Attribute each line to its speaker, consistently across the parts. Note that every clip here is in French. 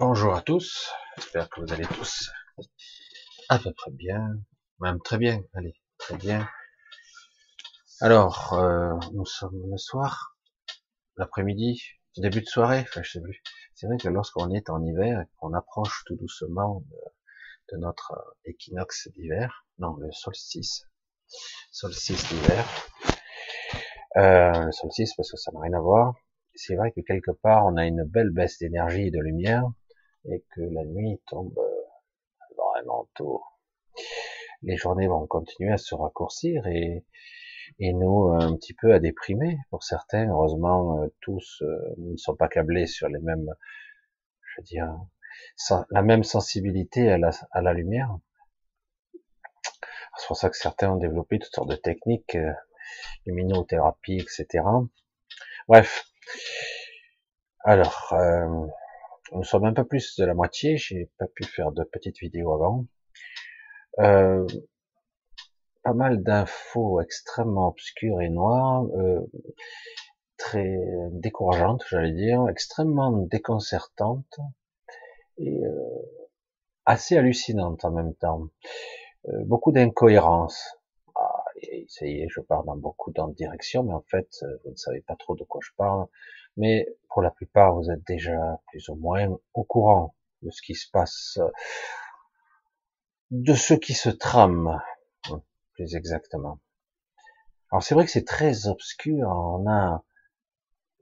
Speaker 1: Bonjour à tous, j'espère que vous allez tous à peu près bien, même très bien, allez, très bien. Alors, euh, nous sommes le soir, l'après-midi, début de soirée, enfin je sais plus. C'est vrai que lorsqu'on est en hiver, qu'on approche tout doucement de, de notre équinoxe d'hiver, non, le solstice, solstice d'hiver, euh, le solstice parce que ça n'a rien à voir. C'est vrai que quelque part on a une belle baisse d'énergie et de lumière, et que la nuit tombe euh, vraiment tôt. Les journées vont continuer à se raccourcir et, et nous un petit peu à déprimer pour certains. Heureusement, euh, tous euh, ne sont pas câblés sur les mêmes, je veux dire, la même sensibilité à la, à la lumière. C'est pour ça que certains ont développé toutes sortes de techniques, euh, luminothérapie, etc. Bref. Alors, euh, nous sommes un peu plus de la moitié, j'ai pas pu faire de petites vidéos avant. Euh, pas mal d'infos extrêmement obscures et noires, euh, très décourageantes, j'allais dire, extrêmement déconcertantes et euh, assez hallucinantes en même temps. Euh, beaucoup d'incohérences. Ah, ça y est, je pars dans beaucoup d'autres directions, mais en fait, euh, vous ne savez pas trop de quoi je parle mais pour la plupart, vous êtes déjà plus ou moins au courant de ce qui se passe, de ce qui se trame, plus exactement. Alors c'est vrai que c'est très obscur, on a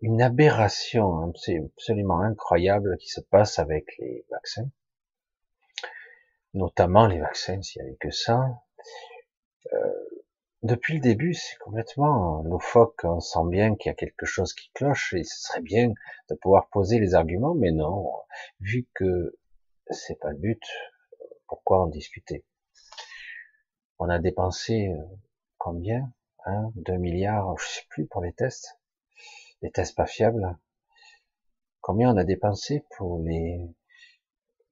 Speaker 1: une aberration, hein, c'est absolument incroyable qui se passe avec les vaccins, notamment les vaccins, s'il n'y avait que ça. Euh, depuis le début, c'est complètement loufoque. On sent bien qu'il y a quelque chose qui cloche et ce serait bien de pouvoir poser les arguments, mais non, vu que c'est pas le but, pourquoi en discuter? On a dépensé euh, combien? Hein, 2 milliards, je sais plus pour les tests, les tests pas fiables. Combien on a dépensé pour les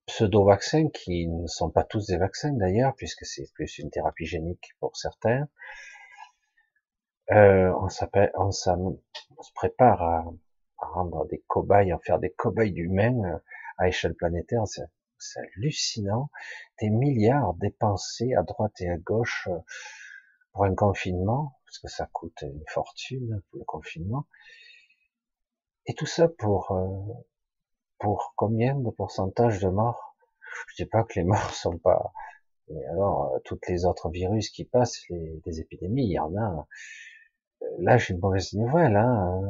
Speaker 1: pseudo-vaccins qui ne sont pas tous des vaccins d'ailleurs, puisque c'est plus une thérapie génique pour certains. Euh, on, on, on, se prépare à, rendre des cobayes, à faire des cobayes d'humains euh, à échelle planétaire. C'est, c'est hallucinant. Des milliards dépensés à droite et à gauche euh, pour un confinement, parce que ça coûte une fortune pour le confinement. Et tout ça pour euh, pour combien de pourcentage de morts? Je dis pas que les morts sont pas. Mais alors, euh, toutes les autres virus qui passent, les, épidémies, il y en a. Euh, là, j'ai une mauvaise nouvelle. Hein.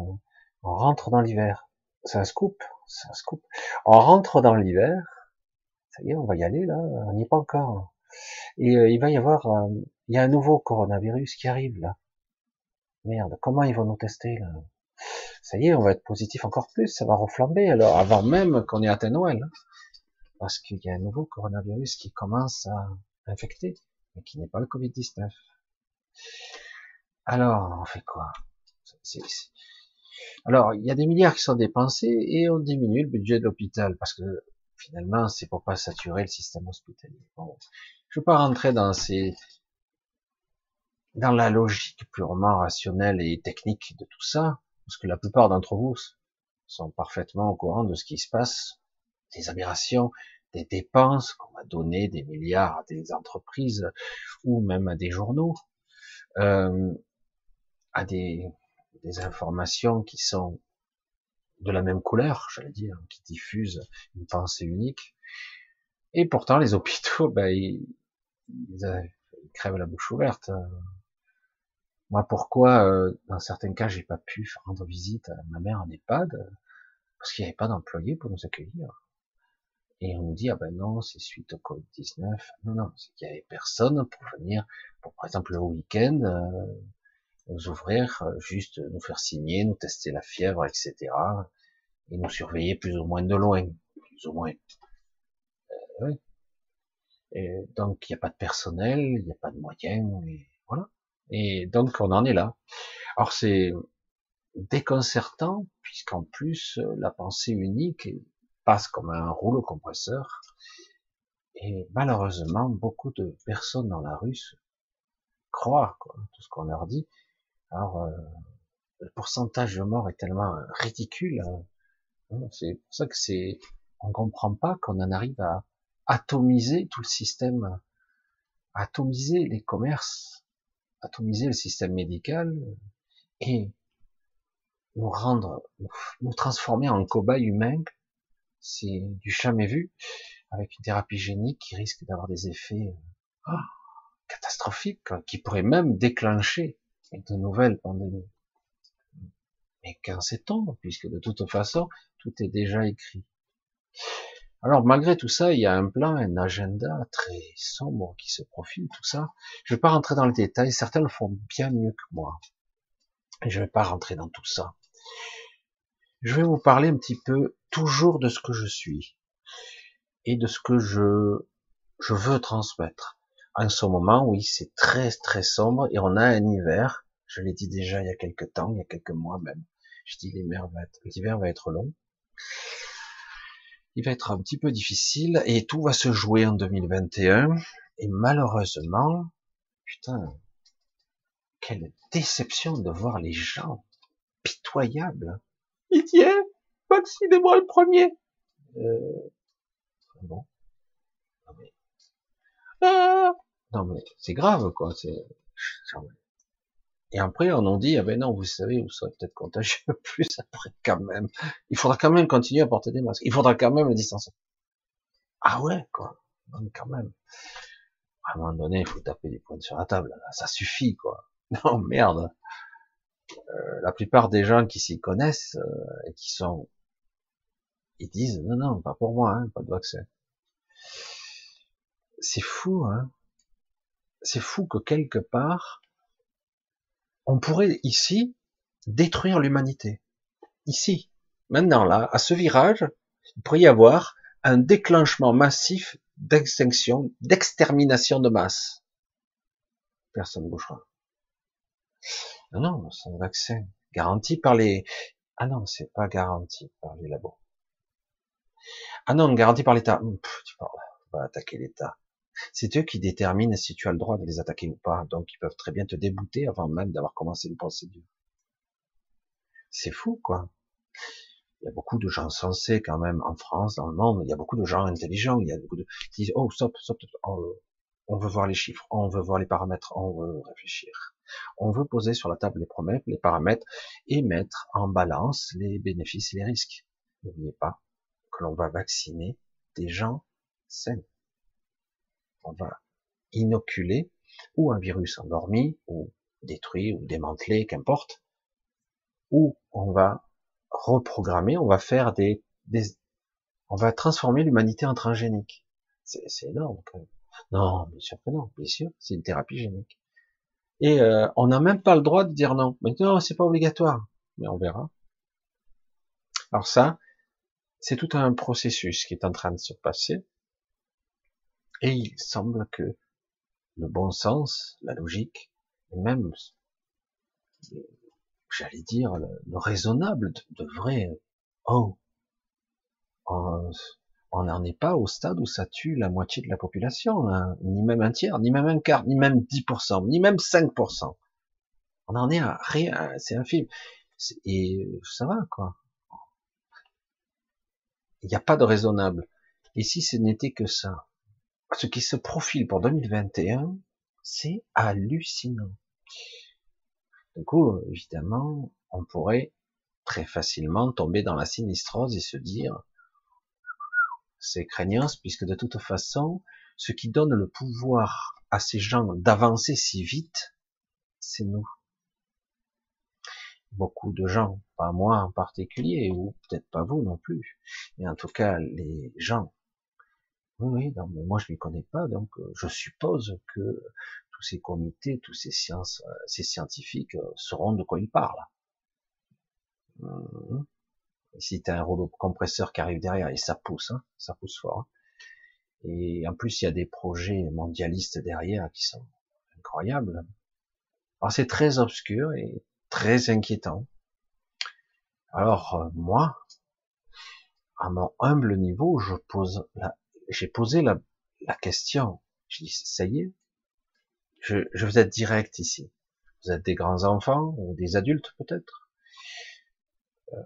Speaker 1: On rentre dans l'hiver. C'est un scoop. C'est un scoop. On rentre dans l'hiver. Ça y est, on va y aller là. On n'y est pas encore. Et euh, il va y avoir, il y a un nouveau coronavirus qui arrive là. Merde, comment ils vont nous tester là? Ça y est, on va être positif encore plus, ça va reflamber, alors avant même qu'on ait atteint Noël. Hein. parce qu'il y a un nouveau coronavirus qui commence à infecter, mais qui n'est pas le Covid-19. Alors, on fait quoi? Alors, il y a des milliards qui sont dépensés et on diminue le budget de l'hôpital, parce que finalement, c'est pour pas saturer le système hospitalier. Bon, je vais pas rentrer dans ces dans la logique purement rationnelle et technique de tout ça, parce que la plupart d'entre vous sont parfaitement au courant de ce qui se passe, des aberrations, des dépenses qu'on va donner des milliards à des entreprises ou même à des journaux, euh, à des, des informations qui sont de la même couleur, j'allais dire, qui diffusent une pensée unique. Et pourtant, les hôpitaux, ben, ils, ils, crèvent la bouche ouverte. Moi, pourquoi, euh, dans certains cas, j'ai pas pu rendre visite à ma mère en EHPAD Parce qu'il n'y avait pas d'employés pour nous accueillir. Et on nous dit, ah ben non, c'est suite au Covid-19. Non, non, c'est qu'il y avait personne pour venir, pour par exemple le week-end, euh, nous ouvrir, euh, juste nous faire signer, nous tester la fièvre, etc. Et nous surveiller plus ou moins de loin, plus ou moins. Euh. Et donc il n'y a pas de personnel, il n'y a pas de moyens. Et donc on en est là. Alors c'est déconcertant puisqu'en plus la pensée unique passe comme un rouleau compresseur et malheureusement beaucoup de personnes dans la rue croient quoi, tout ce qu'on leur dit. Alors euh, le pourcentage de morts est tellement ridicule. Hein. C'est pour ça que c'est on comprend pas qu'on en arrive à atomiser tout le système, atomiser les commerces, atomiser le système médical et nous rendre, nous transformer en cobayes humains, c'est du jamais vu, avec une thérapie génique qui risque d'avoir des effets oh, catastrophiques, qui pourraient même déclencher de nouvelles pandémies. Mais qu'en sait-on, puisque de toute façon, tout est déjà écrit. Alors malgré tout ça, il y a un plan, un agenda très sombre qui se profile, tout ça. Je ne vais pas rentrer dans le détail, certains le font bien mieux que moi. Je ne vais pas rentrer dans tout ça. Je vais vous parler un petit peu toujours de ce que je suis et de ce que je, je veux transmettre. En ce moment, oui, c'est très très sombre et on a un hiver. Je l'ai dit déjà il y a quelques temps, il y a quelques mois même. Je dis l'hiver va l'hiver va être long il va être un petit peu difficile et tout va se jouer en 2021. Et malheureusement, putain, quelle déception de voir les gens pitoyables. Eh, vaccinez-moi le premier. Euh. Non mais, ah, mais c'est grave quoi. C'est, et après, on nous dit, ah ben non, vous savez, vous serez peut-être contagieux plus après quand même. Il faudra quand même continuer à porter des masques. Il faudra quand même la distance. Ah ouais, quoi. quand même. À un moment donné, il faut taper des points sur la table. Ça suffit, quoi. Non, merde. Euh, la plupart des gens qui s'y connaissent euh, et qui sont, ils disent non, non, pas pour moi, hein, pas de vaccin. C'est fou, hein. C'est fou que quelque part, on pourrait ici détruire l'humanité. Ici, maintenant là, à ce virage, il pourrait y avoir un déclenchement massif d'extinction, d'extermination de masse. Personne ne bougera. Non, non, c'est un vaccin garanti par les. Ah non, c'est pas garanti par les labos. Ah non, garanti par l'État. Tu parles, on va attaquer l'État. C'est eux qui déterminent si tu as le droit de les attaquer ou pas. Donc ils peuvent très bien te débouter avant même d'avoir commencé une procédure. C'est fou, quoi. Il y a beaucoup de gens sensés quand même en France, dans le monde. Il y a beaucoup de gens intelligents. Il y a beaucoup de qui disent oh stop, stop, stop. Oh, on veut voir les chiffres, on veut voir les paramètres, on veut réfléchir. On veut poser sur la table les promesses, les paramètres et mettre en balance les bénéfices et les risques. N'oubliez pas que l'on va vacciner des gens sains on va inoculer ou un virus endormi, ou détruit, ou démantelé, qu'importe, ou on va reprogrammer, on va faire des, on va transformer l'humanité en transgénique. C'est énorme. Non, bien sûr que non, bien sûr, c'est une thérapie génique. Et euh, on n'a même pas le droit de dire non. Mais non, c'est pas obligatoire. Mais on verra. Alors ça, c'est tout un processus qui est en train de se passer. Et il semble que le bon sens, la logique, et même, j'allais dire, le, raisonnable devrait, oh, on n'en est pas au stade où ça tue la moitié de la population, hein, ni même un tiers, ni même un quart, ni même 10%, ni même 5%. On en est à rien, c'est un film. Et ça va, quoi. Il n'y a pas de raisonnable. Et si ce n'était que ça, ce qui se profile pour 2021, c'est hallucinant. Du coup, évidemment, on pourrait très facilement tomber dans la sinistrose et se dire, c'est craignant, puisque de toute façon, ce qui donne le pouvoir à ces gens d'avancer si vite, c'est nous. Beaucoup de gens, pas moi en particulier, ou peut-être pas vous non plus, mais en tout cas les gens oui, non, mais moi je les connais pas, donc euh, je suppose que tous ces comités, tous ces sciences, euh, ces scientifiques euh, sauront de quoi ils parlent. Mmh. Si tu as un rouleau compresseur qui arrive derrière et ça pousse, hein, ça pousse fort. Hein. Et en plus il y a des projets mondialistes derrière qui sont incroyables. Alors c'est très obscur et très inquiétant. Alors moi, à mon humble niveau, je pose la j'ai posé la, question. Je dis, ça y est, je, je vous êtes direct ici. Vous êtes des grands enfants ou des adultes peut-être? Euh,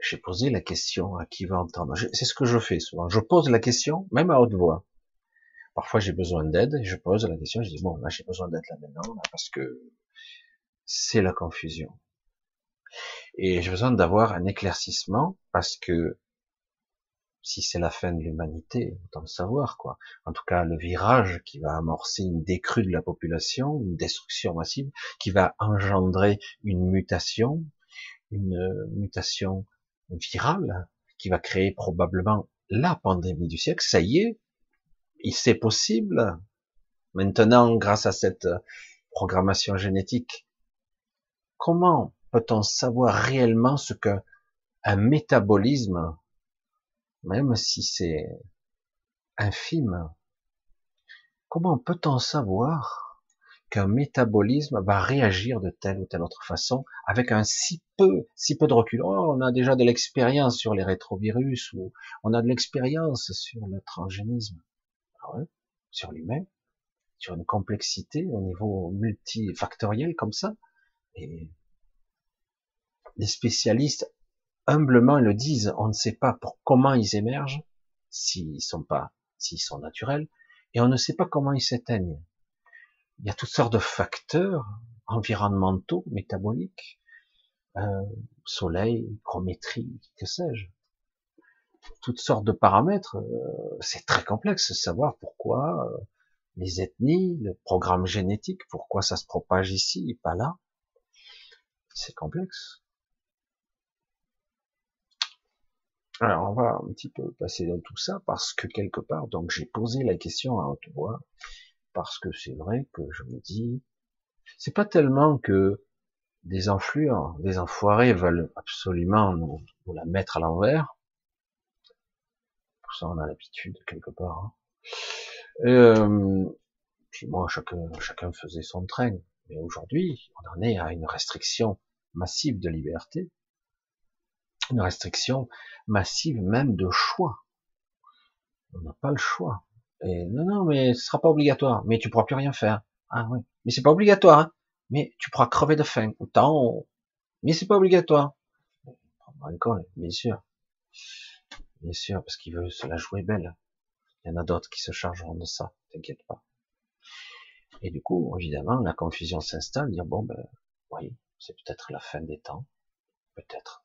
Speaker 1: j'ai posé la question à qui va entendre. C'est ce que je fais souvent. Je pose la question, même à haute voix. Parfois, j'ai besoin d'aide, je pose la question, je dis, bon, là, j'ai besoin d'aide là maintenant, parce que c'est la confusion. Et j'ai besoin d'avoir un éclaircissement, parce que si c'est la fin de l'humanité, autant le savoir, quoi. En tout cas, le virage qui va amorcer une décrue de la population, une destruction massive, qui va engendrer une mutation, une mutation virale, qui va créer probablement la pandémie du siècle. Ça y est, c'est possible. Maintenant, grâce à cette programmation génétique, comment peut-on savoir réellement ce qu'un métabolisme même si c'est infime, comment peut-on savoir qu'un métabolisme va réagir de telle ou telle autre façon avec un si peu, si peu de recul? Oh, On a déjà de l'expérience sur les rétrovirus ou on a de l'expérience sur le transgénisme, ah sur l'humain, sur une complexité au niveau multifactoriel comme ça? Et les spécialistes humblement ils le disent, on ne sait pas pour comment ils émergent, s'ils sont pas, s'ils sont naturels, et on ne sait pas comment ils s'éteignent. Il y a toutes sortes de facteurs environnementaux, métaboliques, euh, soleil, chrométrie, que sais-je. Toutes sortes de paramètres. Euh, c'est très complexe de savoir pourquoi euh, les ethnies, le programme génétique, pourquoi ça se propage ici et pas là. C'est complexe. Alors, on va un petit peu passer dans tout ça parce que quelque part, donc j'ai posé la question à haute voix parce que c'est vrai que je me dis, c'est pas tellement que des enflures, des enfoirés veulent absolument nous, la mettre à l'envers. Pour ça, on a l'habitude quelque part. Hein. Euh, puis moi, chacun, chacun faisait son train. Mais aujourd'hui, on en est à une restriction massive de liberté une restriction massive même de choix. On n'a pas le choix. Et non, non, mais ce sera pas obligatoire. Mais tu pourras plus rien faire. Ah oui. Mais c'est pas obligatoire. Hein. Mais tu pourras crever de faim. Autant. Mais c'est pas obligatoire. Encore, bien sûr. Bien sûr, parce qu'il veut se la jouer belle. Il y en a d'autres qui se chargeront de ça. T'inquiète pas. Et du coup, évidemment, la confusion s'installe. Dire bon, ben, oui, c'est peut-être la fin des temps. Peut-être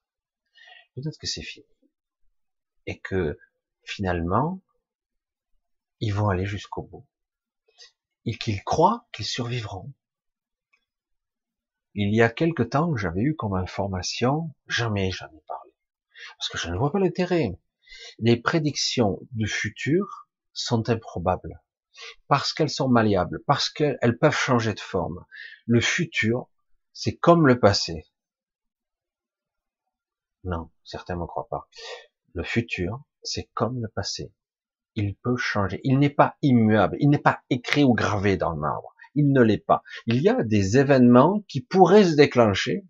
Speaker 1: peut-être que c'est fini. Et que finalement, ils vont aller jusqu'au bout. Et qu'ils croient qu'ils survivront. Il y a quelque temps, j'avais eu comme information, jamais j'en ai parlé, parce que je ne vois pas l'intérêt. Les prédictions du futur sont improbables, parce qu'elles sont malléables, parce qu'elles peuvent changer de forme. Le futur, c'est comme le passé. Non, certains ne croient pas. Le futur, c'est comme le passé. Il peut changer. Il n'est pas immuable. Il n'est pas écrit ou gravé dans le marbre. Il ne l'est pas. Il y a des événements qui pourraient se déclencher,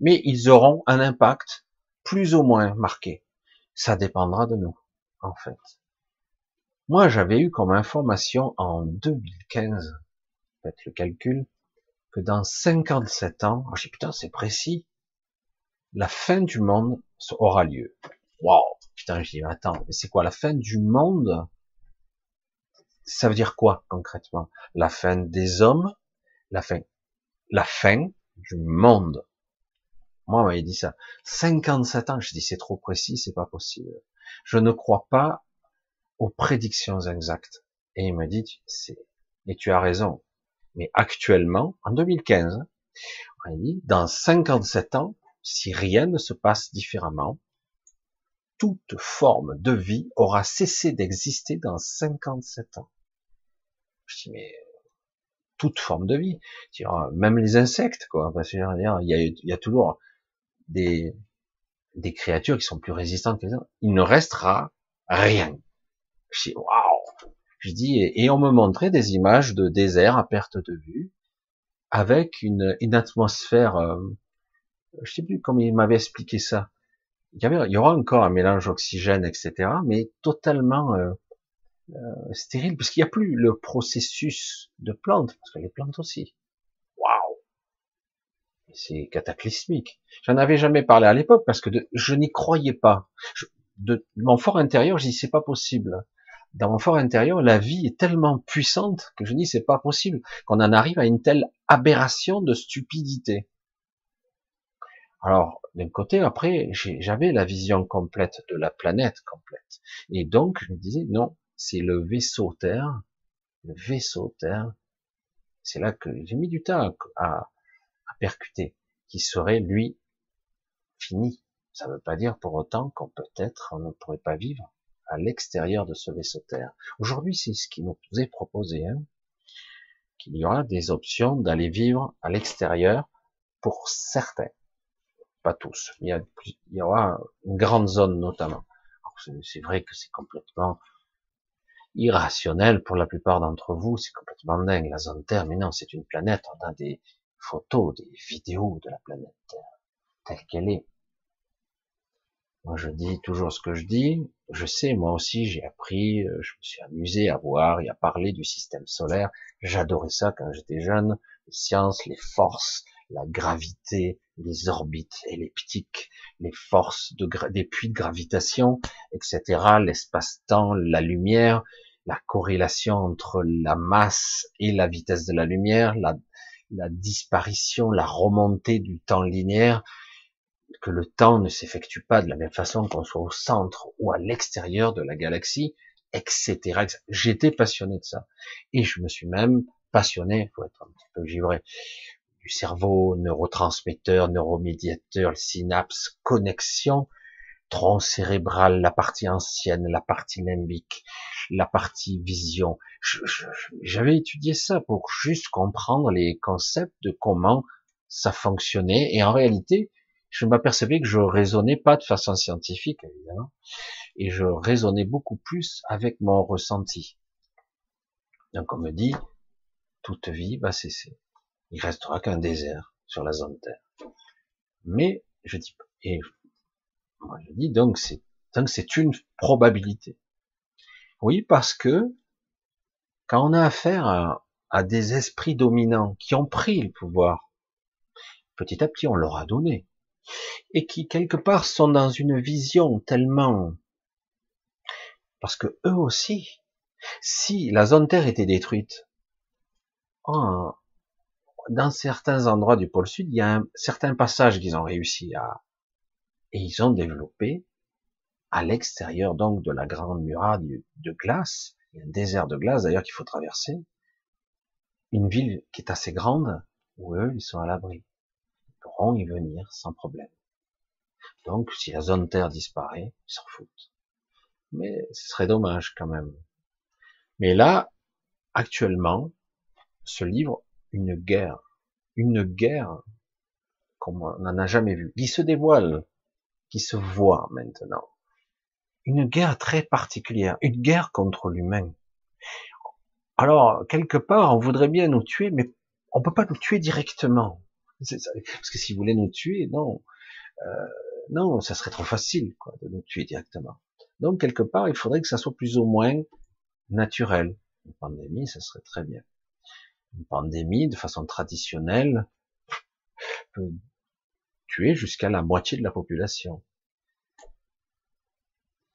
Speaker 1: mais ils auront un impact plus ou moins marqué. Ça dépendra de nous, en fait. Moi, j'avais eu comme information en 2015, faites le calcul, que dans 57 ans, oh, j'ai putain, c'est précis, la fin du monde aura lieu. Waouh, putain, je dis, attends, mais c'est quoi la fin du monde? Ça veut dire quoi concrètement? La fin des hommes, la fin, la fin du monde. Moi, on m'avait dit ça. 57 ans, je dis c'est trop précis, c'est pas possible. Je ne crois pas aux prédictions exactes. Et il m'a dit, c'est, et tu as raison. Mais actuellement, en 2015, on a dit, dans 57 ans, si rien ne se passe différemment, toute forme de vie aura cessé d'exister dans 57 ans. Je dis, mais toute forme de vie, même les insectes, quoi. Parce que, il, y a, il toujours des, créatures qui sont plus résistantes que les autres. Il ne restera rien. Je dis, waouh! Je dis, et, on me montrait des images de désert à perte de vue, avec une, une atmosphère euh, je sais plus comment il m'avait expliqué ça. Il y, aura encore un mélange oxygène, etc., mais totalement euh, euh, stérile, parce qu'il n'y a plus le processus de plantes, parce que les plantes aussi. Waouh C'est cataclysmique. J'en avais jamais parlé à l'époque parce que je n'y croyais pas. de, mon fort intérieur, je dis c'est pas possible. Dans mon fort intérieur, la vie est tellement puissante que je dis c'est pas possible qu'on en arrive à une telle aberration de stupidité. Alors, d'un côté, après, j'avais la vision complète de la planète complète. Et donc, je me disais, non, c'est le vaisseau Terre, le vaisseau Terre, c'est là que j'ai mis du temps à, percuter, qui serait, lui, fini. Ça ne veut pas dire pour autant qu'on peut-être, on ne pourrait pas vivre à l'extérieur de ce vaisseau Terre. Aujourd'hui, c'est ce qui nous est proposé, hein, qu'il y aura des options d'aller vivre à l'extérieur pour certains pas tous. Il y, a, il y aura une grande zone notamment. C'est vrai que c'est complètement irrationnel pour la plupart d'entre vous, c'est complètement dingue la zone Terre, mais non, c'est une planète, on a des photos, des vidéos de la planète Terre, telle qu'elle est. Moi je dis toujours ce que je dis, je sais, moi aussi j'ai appris, euh, je me suis amusé à voir et à parler du système solaire, j'adorais ça quand j'étais jeune, les sciences, les forces, la gravité, les orbites elliptiques, les forces de des puits de gravitation, etc., l'espace-temps, la lumière, la corrélation entre la masse et la vitesse de la lumière, la, la disparition, la remontée du temps linéaire, que le temps ne s'effectue pas de la même façon qu'on soit au centre ou à l'extérieur de la galaxie, etc. J'étais passionné de ça. Et je me suis même passionné, faut être un petit peu givré, du cerveau, neurotransmetteurs, neuromédiateurs, synapses, connexion, tronc cérébral, la partie ancienne, la partie limbique, la partie vision. J'avais étudié ça pour juste comprendre les concepts de comment ça fonctionnait. Et en réalité, je m'apercevais que je raisonnais pas de façon scientifique, évidemment, et je raisonnais beaucoup plus avec mon ressenti. Donc on me dit, toute vie va cesser il restera qu'un désert sur la zone Terre. Mais je dis et moi je dis donc c'est donc c'est une probabilité. Oui, parce que quand on a affaire à, des esprits dominants qui ont pris le pouvoir, petit à petit on leur a donné, et qui quelque part sont dans une vision tellement parce que eux aussi, si la zone Terre était détruite, oh, dans certains endroits du pôle sud, il y a un certain passage qu'ils ont réussi à, et ils ont développé à l'extérieur donc de la grande muraille de glace, un désert de glace d'ailleurs qu'il faut traverser, une ville qui est assez grande où eux ils sont à l'abri, ils pourront y venir sans problème. Donc si la zone terre disparaît, ils s'en foutent. Mais ce serait dommage quand même. Mais là, actuellement, ce livre une guerre, une guerre comme on n'en a jamais vu, qui se dévoile, qui se voit maintenant. Une guerre très particulière, une guerre contre l'humain. Alors, quelque part, on voudrait bien nous tuer, mais on peut pas nous tuer directement. Parce que si vous voulez nous tuer, non, euh, non, ça serait trop facile quoi, de nous tuer directement. Donc, quelque part, il faudrait que ça soit plus ou moins naturel. Une pandémie, ça serait très bien une pandémie de façon traditionnelle peut tuer jusqu'à la moitié de la population.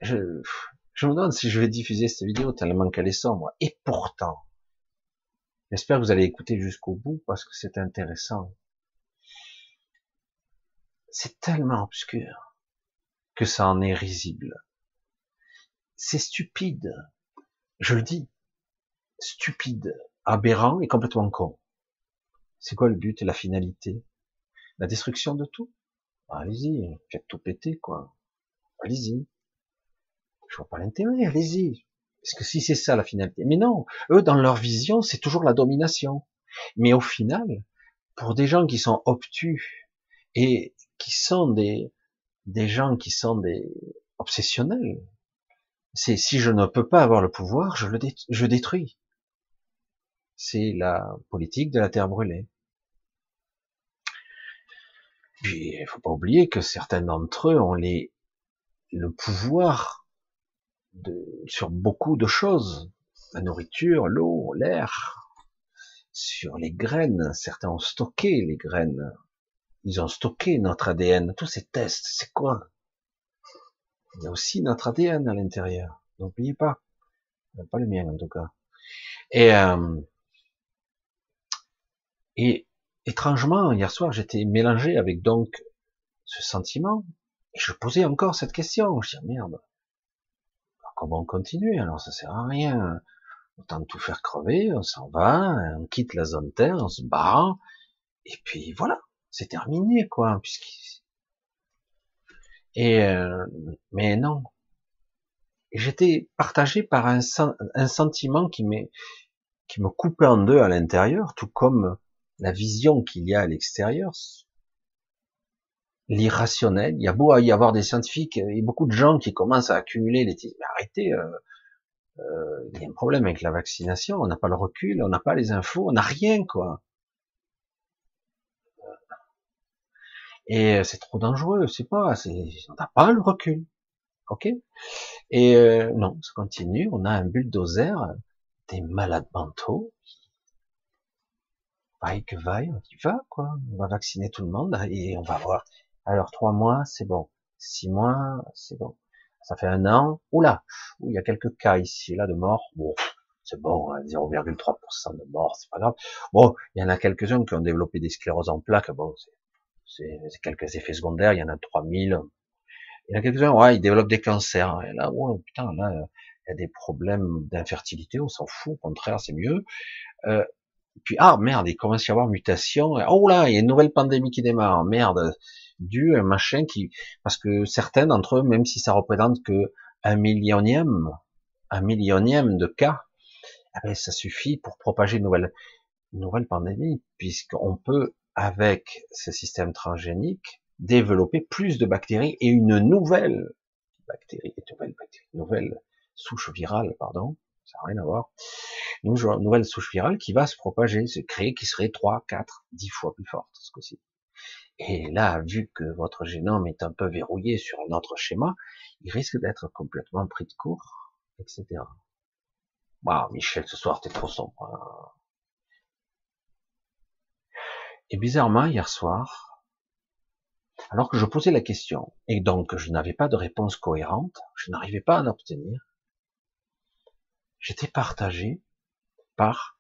Speaker 1: Je, me demande si je vais diffuser cette vidéo tellement qu'elle est sombre. Et pourtant, j'espère que vous allez écouter jusqu'au bout parce que c'est intéressant. C'est tellement obscur que ça en est risible. C'est stupide. Je le dis. Stupide aberrant et complètement con. C'est quoi le but et la finalité? La destruction de tout? Allez-y, faites tout péter, quoi. Allez-y. Je vois pas l'intérêt, allez-y. Parce que si c'est ça la finalité. Mais non, eux, dans leur vision, c'est toujours la domination. Mais au final, pour des gens qui sont obtus et qui sont des, des gens qui sont des obsessionnels, c'est si je ne peux pas avoir le pouvoir, je le je détruis c'est la politique de la terre brûlée. Puis, il faut pas oublier que certains d'entre eux ont les, le pouvoir sur beaucoup de choses. La nourriture, l'eau, l'air, sur les graines. Certains ont stocké les graines Ils ont stocké notre ADN, tous ces tests, c'est quoi? Il y a aussi notre ADN à l'intérieur. N'oubliez pas. Pas le mien en tout cas. Et, euh, et étrangement, hier soir, j'étais mélangé avec donc ce sentiment, et je posais encore cette question. Je dis merde, comment on continue Alors ça sert à rien. Autant tout faire crever, on s'en va, on quitte la zone Terre, on se barre, et puis voilà, c'est terminé quoi. Puisqu et euh, mais non, j'étais partagé par un, un sentiment qui, qui me coupait en deux à l'intérieur, tout comme la vision qu'il y a à l'extérieur, l'irrationnel. Il y a beau y avoir des scientifiques et beaucoup de gens qui commencent à accumuler les mais arrêtez, euh, euh, il y a un problème avec la vaccination, on n'a pas le recul, on n'a pas les infos, on n'a rien quoi. Et c'est trop dangereux, c'est pas, on n'a pas le recul, ok? Et euh, non, ça continue, on a un bulldozer, des malades mentaux, que vaille, on va, quoi. On va vacciner tout le monde et on va voir. Alors, trois mois, c'est bon. Six mois, c'est bon. Ça fait un an. Oula, il y a quelques cas ici, là, de morts. Bon, c'est bon, 0,3% hein, de morts, c'est pas grave. Bon, il y en a quelques-uns qui ont développé des scléroses en plaques. Bon, c'est quelques effets secondaires. Il y en a 3000. Il y en a quelques-uns, ouais, ils développent des cancers. Et là, oh, putain, là, il y a des problèmes d'infertilité. On s'en fout. Au contraire, c'est mieux. Euh, puis ah merde, il commence à y avoir mutation. Oh là, il y a une nouvelle pandémie qui démarre. Merde, dû un machin qui, parce que certains d'entre eux, même si ça représente que un millionième, un millionième de cas, eh ben, ça suffit pour propager une nouvelle, une nouvelle pandémie, puisqu'on peut avec ce système transgénique développer plus de bactéries et une nouvelle bactérie, une nouvelle bactérie, une nouvelle souche virale, pardon, ça n'a rien à voir, une nouvelle souche virale qui va se propager, se créer, qui serait 3, 4, 10 fois plus forte ce coup-ci. Et là, vu que votre génome est un peu verrouillé sur un autre schéma, il risque d'être complètement pris de court, etc. Waouh, Michel, ce soir, t'es trop sombre. Hein. Et bizarrement, hier soir, alors que je posais la question, et donc je n'avais pas de réponse cohérente, je n'arrivais pas à en obtenir, j'étais partagé par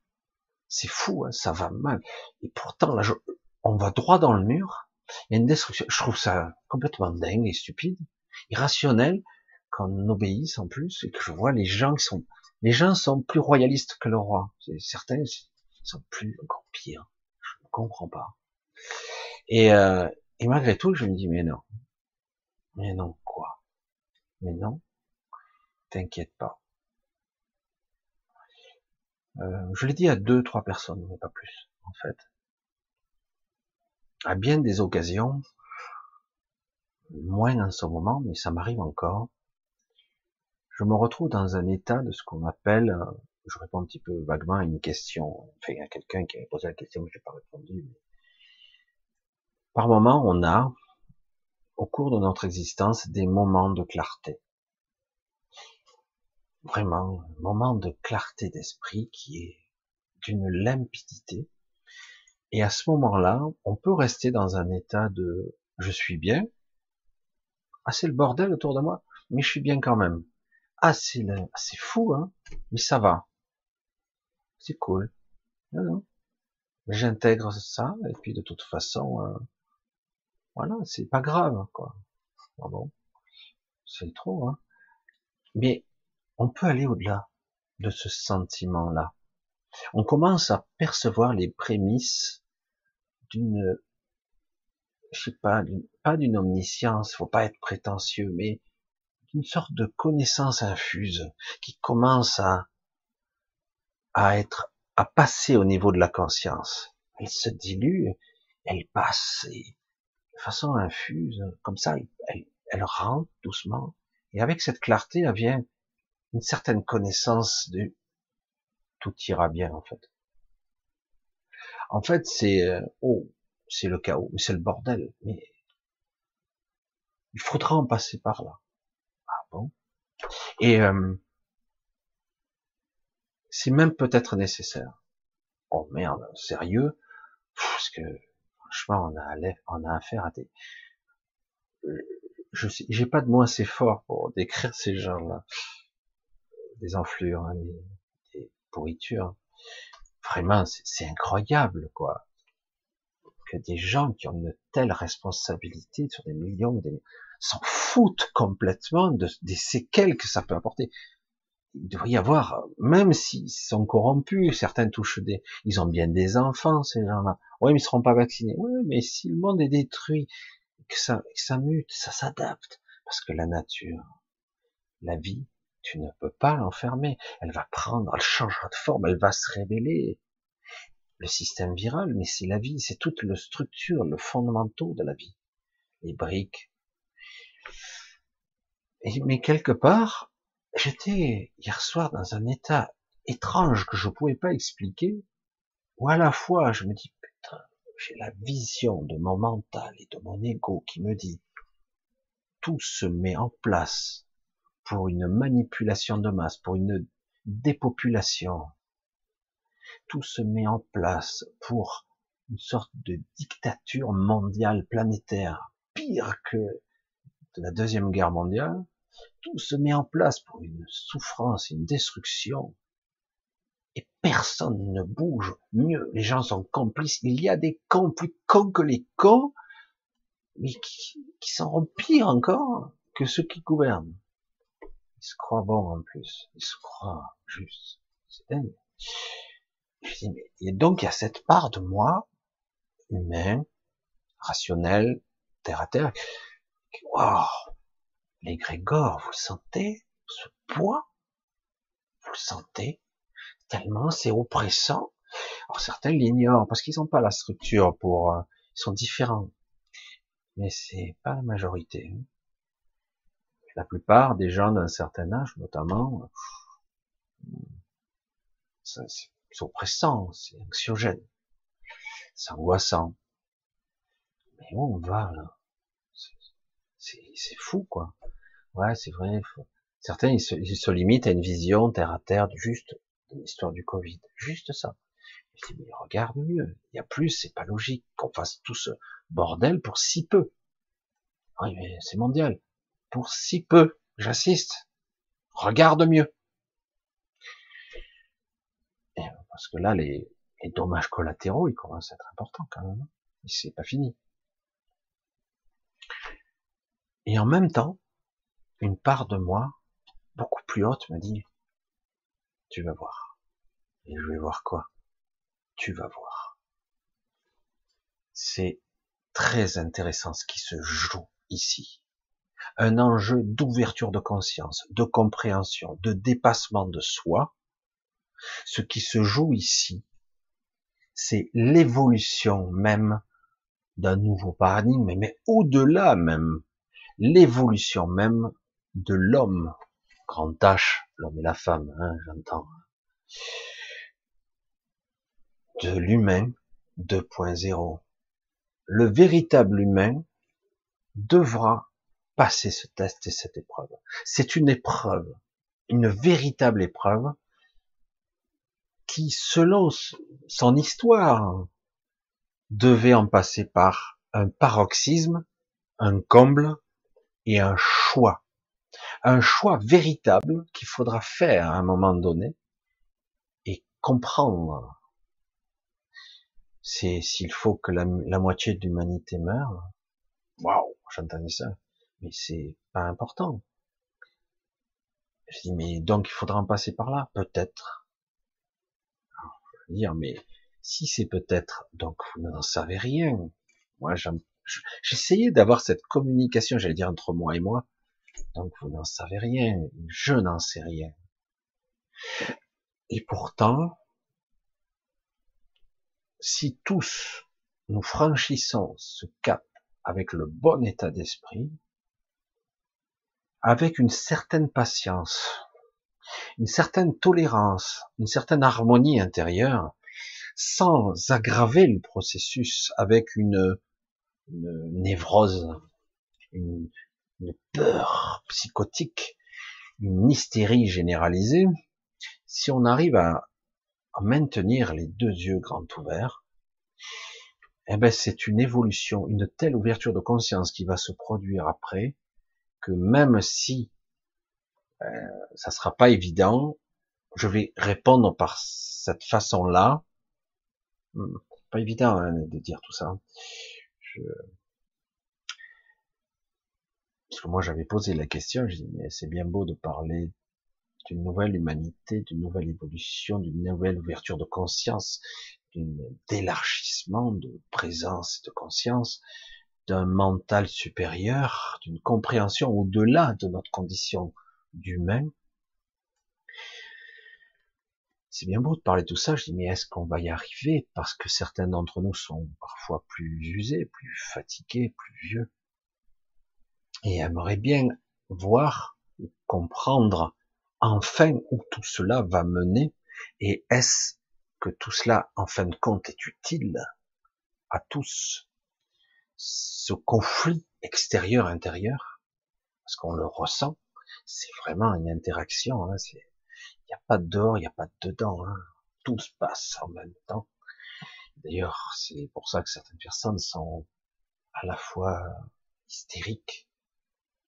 Speaker 1: c'est fou, hein, ça va mal. Et pourtant, là, on va droit dans le mur. Il y a une destruction. Je trouve ça complètement dingue et stupide, irrationnel, qu'on obéisse en plus, et que je vois les gens qui sont, les gens sont plus royalistes que le roi. Certains sont plus encore pires. Je ne comprends pas. Et, euh, et malgré tout, je me dis mais non, mais non quoi, mais non, t'inquiète pas. Euh, je l'ai dit à deux, trois personnes, mais pas plus, en fait. À bien des occasions, moins en ce moment, mais ça m'arrive encore, je me retrouve dans un état de ce qu'on appelle, euh, je réponds un petit peu vaguement à une question, enfin, il y a quelqu'un qui avait posé la question, mais je n'ai pas répondu. Par moment, on a, au cours de notre existence, des moments de clarté vraiment un moment de clarté d'esprit qui est d'une limpidité. Et à ce moment-là, on peut rester dans un état de je suis bien. Ah, c'est le bordel autour de moi, mais je suis bien quand même. Ah, c'est c'est fou, hein, mais ça va. C'est cool. Non, non. J'intègre ça, et puis de toute façon, euh, voilà, c'est pas grave, quoi. Ah bon, c'est trop, hein. Mais on peut aller au-delà de ce sentiment-là. On commence à percevoir les prémices d'une, je sais pas, pas d'une omniscience, faut pas être prétentieux, mais d'une sorte de connaissance infuse qui commence à, être, à passer au niveau de la conscience. Elle se dilue, elle passe de façon infuse, comme ça, elle rentre doucement. Et avec cette clarté, elle vient une certaine connaissance de tout ira bien en fait. En fait, c'est euh, oh, c'est le chaos, c'est le bordel, mais il faudra en passer par là. Ah bon? Et euh, c'est même peut-être nécessaire. Oh merde, sérieux? Parce que franchement, on a, on a affaire à des, je j'ai pas de mots assez forts pour décrire ces gens-là, des enflures, hein, des, pourritures. Vraiment, c'est incroyable, quoi, que des gens qui ont une telle responsabilité sur des millions, des, s'en foutent complètement de, des séquelles que ça peut apporter. Il devrait y avoir, même s'ils sont corrompus, certains touchent des, ils ont bien des enfants, ces gens-là. Oui, mais ils seront pas vaccinés. Oui, mais si le monde est détruit, que ça, que ça mute, ça s'adapte. Parce que la nature, la vie, tu ne peux pas l'enfermer. Elle va prendre, elle changera de forme, elle va se révéler. Le système viral, mais c'est la vie, c'est toute la structure, le fondamental de la vie. Les briques. Mais quelque part, j'étais hier soir dans un état étrange que je pouvais pas expliquer, où à la fois je me dis, putain, j'ai la vision de mon mental et de mon ego qui me dit, tout se met en place pour une manipulation de masse, pour une dépopulation. Tout se met en place pour une sorte de dictature mondiale planétaire, pire que la deuxième guerre mondiale. Tout se met en place pour une souffrance, une destruction. Et personne ne bouge. Mieux, les gens sont complices. Il y a des cons plus cons que les cons, mais qui, qui sont pires encore que ceux qui gouvernent. Ils se croient bons en plus. Ils se croient juste. Et donc il y a cette part de moi, humain, rationnel, terre à terre, les Grégor, vous le sentez, ce poids, vous le sentez, tellement c'est oppressant? Alors certains l'ignorent parce qu'ils n'ont pas la structure pour, euh, ils sont différents. Mais c'est pas la majorité. Hein la plupart des gens d'un certain âge, notamment, c'est oppressant, c'est anxiogène, c'est angoissant. Mais où on va là? C'est fou quoi. Ouais, c'est vrai. Certains ils se, limitent à une vision terre à terre juste de l'histoire du Covid, juste ça. Je dis mais regarde mieux, il y a plus, c'est pas logique qu'on fasse tout ce bordel pour si peu. Oui, mais c'est mondial pour si peu, j'assiste. Regarde mieux. parce que là, les, dommages collatéraux, ils commencent à être importants quand même. Et c'est pas fini. Et en même temps, une part de moi, beaucoup plus haute, me dit, tu vas voir. Et je vais voir quoi? Tu vas voir. C'est très intéressant ce qui se joue ici un enjeu d'ouverture de conscience, de compréhension, de dépassement de soi. Ce qui se joue ici, c'est l'évolution même d'un nouveau paradigme, mais au-delà même, l'évolution même de l'homme. Grand H, l'homme et la femme, hein, j'entends. De l'humain 2.0. Le véritable humain devra passer ce test et cette épreuve. C'est une épreuve, une véritable épreuve qui, selon son histoire, devait en passer par un paroxysme, un comble et un choix. Un choix véritable qu'il faudra faire à un moment donné et comprendre. C'est s'il faut que la, moitié de l'humanité meure. Waouh, j'entendais ça mais c'est pas important. Je dis, mais donc il faudra en passer par là, peut-être. Je veux dire, mais si c'est peut-être, donc vous n'en savez rien. Moi, j'essayais d'avoir cette communication, j'allais dire entre moi et moi. Donc vous n'en savez rien, je n'en sais rien. Et pourtant, si tous nous franchissons ce cap avec le bon état d'esprit, avec une certaine patience, une certaine tolérance, une certaine harmonie intérieure, sans aggraver le processus avec une, névrose, une, peur psychotique, une hystérie généralisée, si on arrive à, maintenir les deux yeux grands ouverts, eh ben c'est une évolution, une telle ouverture de conscience qui va se produire après, que même si euh, ça sera pas évident, je vais répondre par cette façon-là. Hmm, pas évident hein, de dire tout ça. Je... Parce que moi j'avais posé la question, je dis mais c'est bien beau de parler d'une nouvelle humanité, d'une nouvelle évolution, d'une nouvelle ouverture de conscience, d'élargissement de présence et de conscience, d'un mental supérieur, d'une compréhension au-delà de notre condition d'humain. C'est bien beau de parler de tout ça, je dis mais est-ce qu'on va y arriver? Parce que certains d'entre nous sont parfois plus usés, plus fatigués, plus vieux, et aimeraient bien voir, comprendre enfin où tout cela va mener, et est-ce que tout cela, en fin de compte, est utile à tous? Ce conflit extérieur-intérieur, parce qu'on le ressent, c'est vraiment une interaction. Hein, il n'y a pas de dehors, il n'y a pas de dedans. Hein, tout se passe en même temps. D'ailleurs, c'est pour ça que certaines personnes sont à la fois hystériques,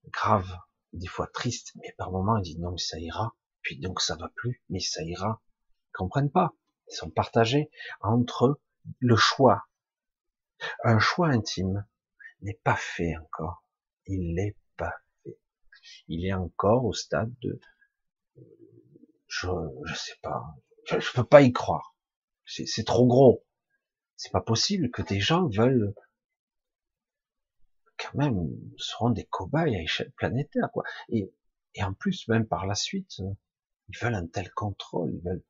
Speaker 1: graves, des fois tristes, mais par moments ils disent non mais ça ira, puis donc ça va plus, mais ça ira. Ils comprennent pas. Ils sont partagés entre le choix. Un choix intime n'est pas fait encore. Il n'est pas fait. Il est encore au stade de, je, je sais pas, je, je peux pas y croire. C'est trop gros. C'est pas possible que des gens veulent quand même seront des cobayes à échelle planétaire, quoi. Et, et en plus, même par la suite, ils veulent un tel contrôle, ils veulent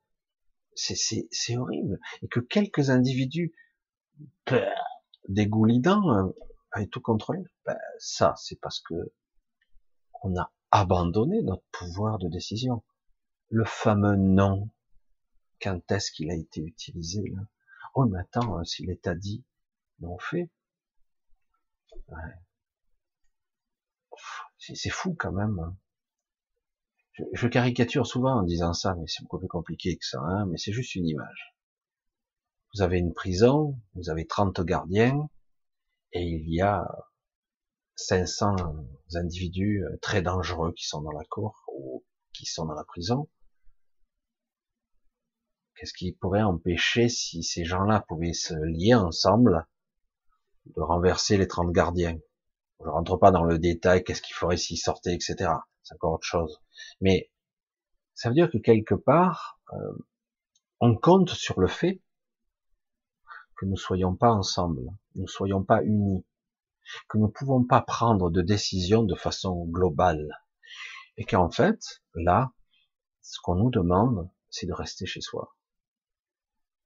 Speaker 1: c'est horrible. Et que quelques individus dégoulidants euh, aient tout contrôlé, ben, ça, c'est parce que on a abandonné notre pouvoir de décision. Le fameux non, quand est-ce qu'il a été utilisé là? Oh, mais attends, euh, si l'État dit, non fait. C'est fou quand même. Hein je, caricature souvent en disant ça, mais c'est beaucoup plus compliqué que ça, hein, mais c'est juste une image. Vous avez une prison, vous avez 30 gardiens, et il y a 500 individus euh, très dangereux qui sont dans la cour ou qui sont dans la prison. Qu'est-ce qui pourrait empêcher, si ces gens-là pouvaient se lier ensemble, de renverser les 30 gardiens? Je rentre pas dans le détail, qu'est-ce qu'il ferait s'ils sortaient, etc c'est encore autre chose. Mais ça veut dire que quelque part, euh, on compte sur le fait que nous soyons pas ensemble, nous soyons pas unis, que nous ne pouvons pas prendre de décisions de façon globale, et qu'en fait, là, ce qu'on nous demande, c'est de rester chez soi.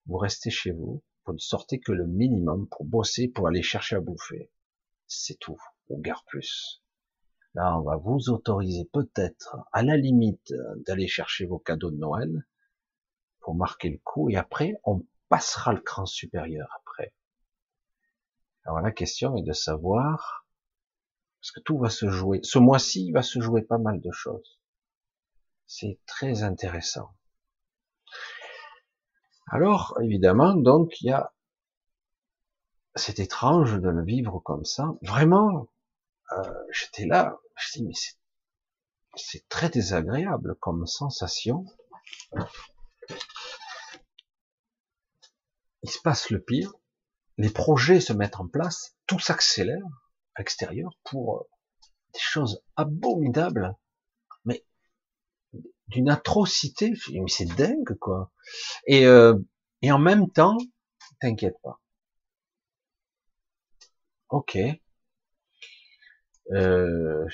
Speaker 1: Vous restez chez vous, vous ne sortez que le minimum pour bosser, pour aller chercher à bouffer. C'est tout, ou gare plus. Là, on va vous autoriser peut-être, à la limite, d'aller chercher vos cadeaux de Noël pour marquer le coup, et après, on passera le cran supérieur après. Alors la question est de savoir, parce que tout va se jouer, ce mois-ci, il va se jouer pas mal de choses. C'est très intéressant. Alors, évidemment, donc, il y a, c'est étrange de le vivre comme ça. Vraiment, euh, j'étais là, je dis, mais c'est très désagréable comme sensation. Il se passe le pire, les projets se mettent en place, tout s'accélère à l'extérieur pour euh, des choses abominables, mais d'une atrocité. Mais c'est dingue, quoi. Et, euh, et en même temps, t'inquiète pas. Ok, euh,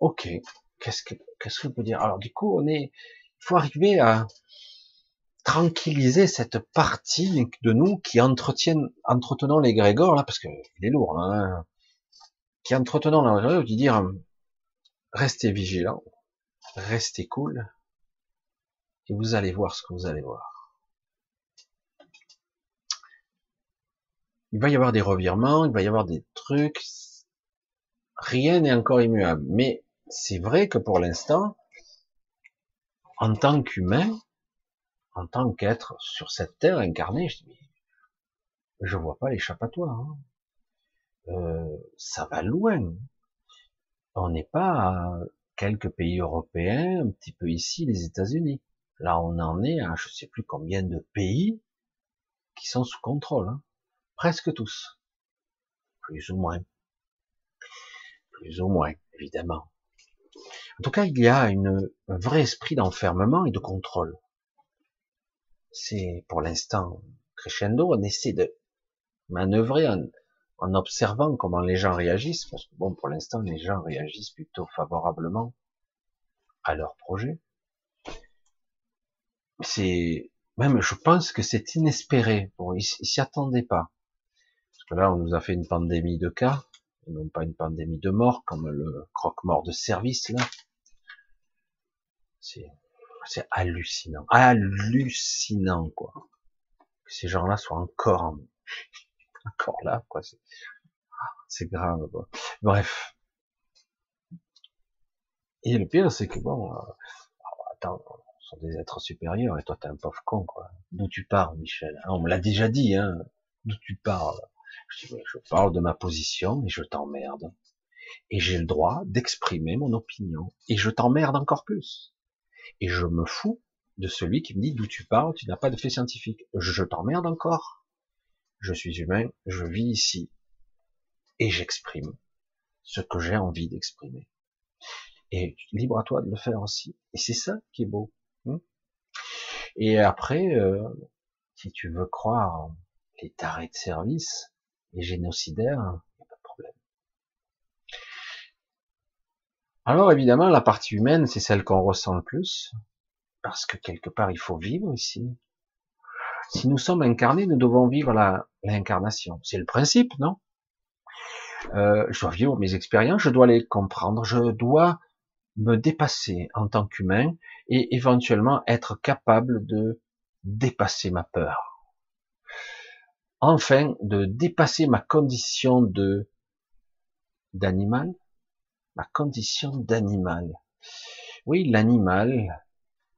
Speaker 1: ok, qu'est-ce que qu'est-ce que je peux dire? Alors du coup, on est, il faut arriver à tranquilliser cette partie de nous qui entretiennent, entretenons l'égrégore là, parce que il est lourd, hein, qui entretenons l'égrégore, qui dire restez vigilants, restez cool, et vous allez voir ce que vous allez voir. Il va y avoir des revirements, il va y avoir des trucs, rien n'est encore immuable. Mais c'est vrai que pour l'instant, en tant qu'humain, en tant qu'être sur cette terre incarné, je dis, je vois pas l'échappatoire. Hein. Euh, ça va loin. On n'est pas à quelques pays européens, un petit peu ici, les États-Unis. Là, on en est à je sais plus combien de pays qui sont sous contrôle. Hein. Presque tous. Plus ou moins. Plus ou moins, évidemment. En tout cas, il y a un vrai esprit d'enfermement et de contrôle. C'est pour l'instant crescendo, on essaie de manœuvrer en, en, observant comment les gens réagissent, parce que bon, pour l'instant, les gens réagissent plutôt favorablement à leur projet. C'est même, je pense que c'est inespéré. Bon, ils, s'y attendaient pas. Parce que là, on nous a fait une pandémie de cas, et non pas une pandémie de mort, comme le croque-mort de service, là. C'est, c'est hallucinant. Hallucinant, quoi. Que ces gens-là soient encore, encore là, quoi. C'est, c'est grave, quoi. Bref. Et le pire, c'est que bon, euh, attends, sont des êtres supérieurs, et toi t'es un pauvre con, quoi. D'où tu parles, Michel? Ah, On me l'a déjà dit, hein. D'où tu parles je, dis, je parle de ma position et je t'emmerde. Et j'ai le droit d'exprimer mon opinion. Et je t'emmerde encore plus. Et je me fous de celui qui me dit d'où tu parles, tu n'as pas de fait scientifique. Je t'emmerde encore. Je suis humain, je vis ici. Et j'exprime ce que j'ai envie d'exprimer. Et libre à toi de le faire aussi. Et c'est ça qui est beau. Hmm. Et après, euh, si tu veux croire les tarés de service, les génocidaires, il n'y a pas de problème. Alors évidemment, la partie humaine, c'est celle qu'on ressent le plus, parce que quelque part, il faut vivre ici. Si nous sommes incarnés, nous devons vivre l'incarnation. C'est le principe, non? Euh, Je dois vivre mes expériences, je dois les comprendre, je dois me dépasser en tant qu'humain et éventuellement être capable de dépasser ma peur. Enfin, de dépasser ma condition de d'animal, ma condition d'animal. Oui, l'animal,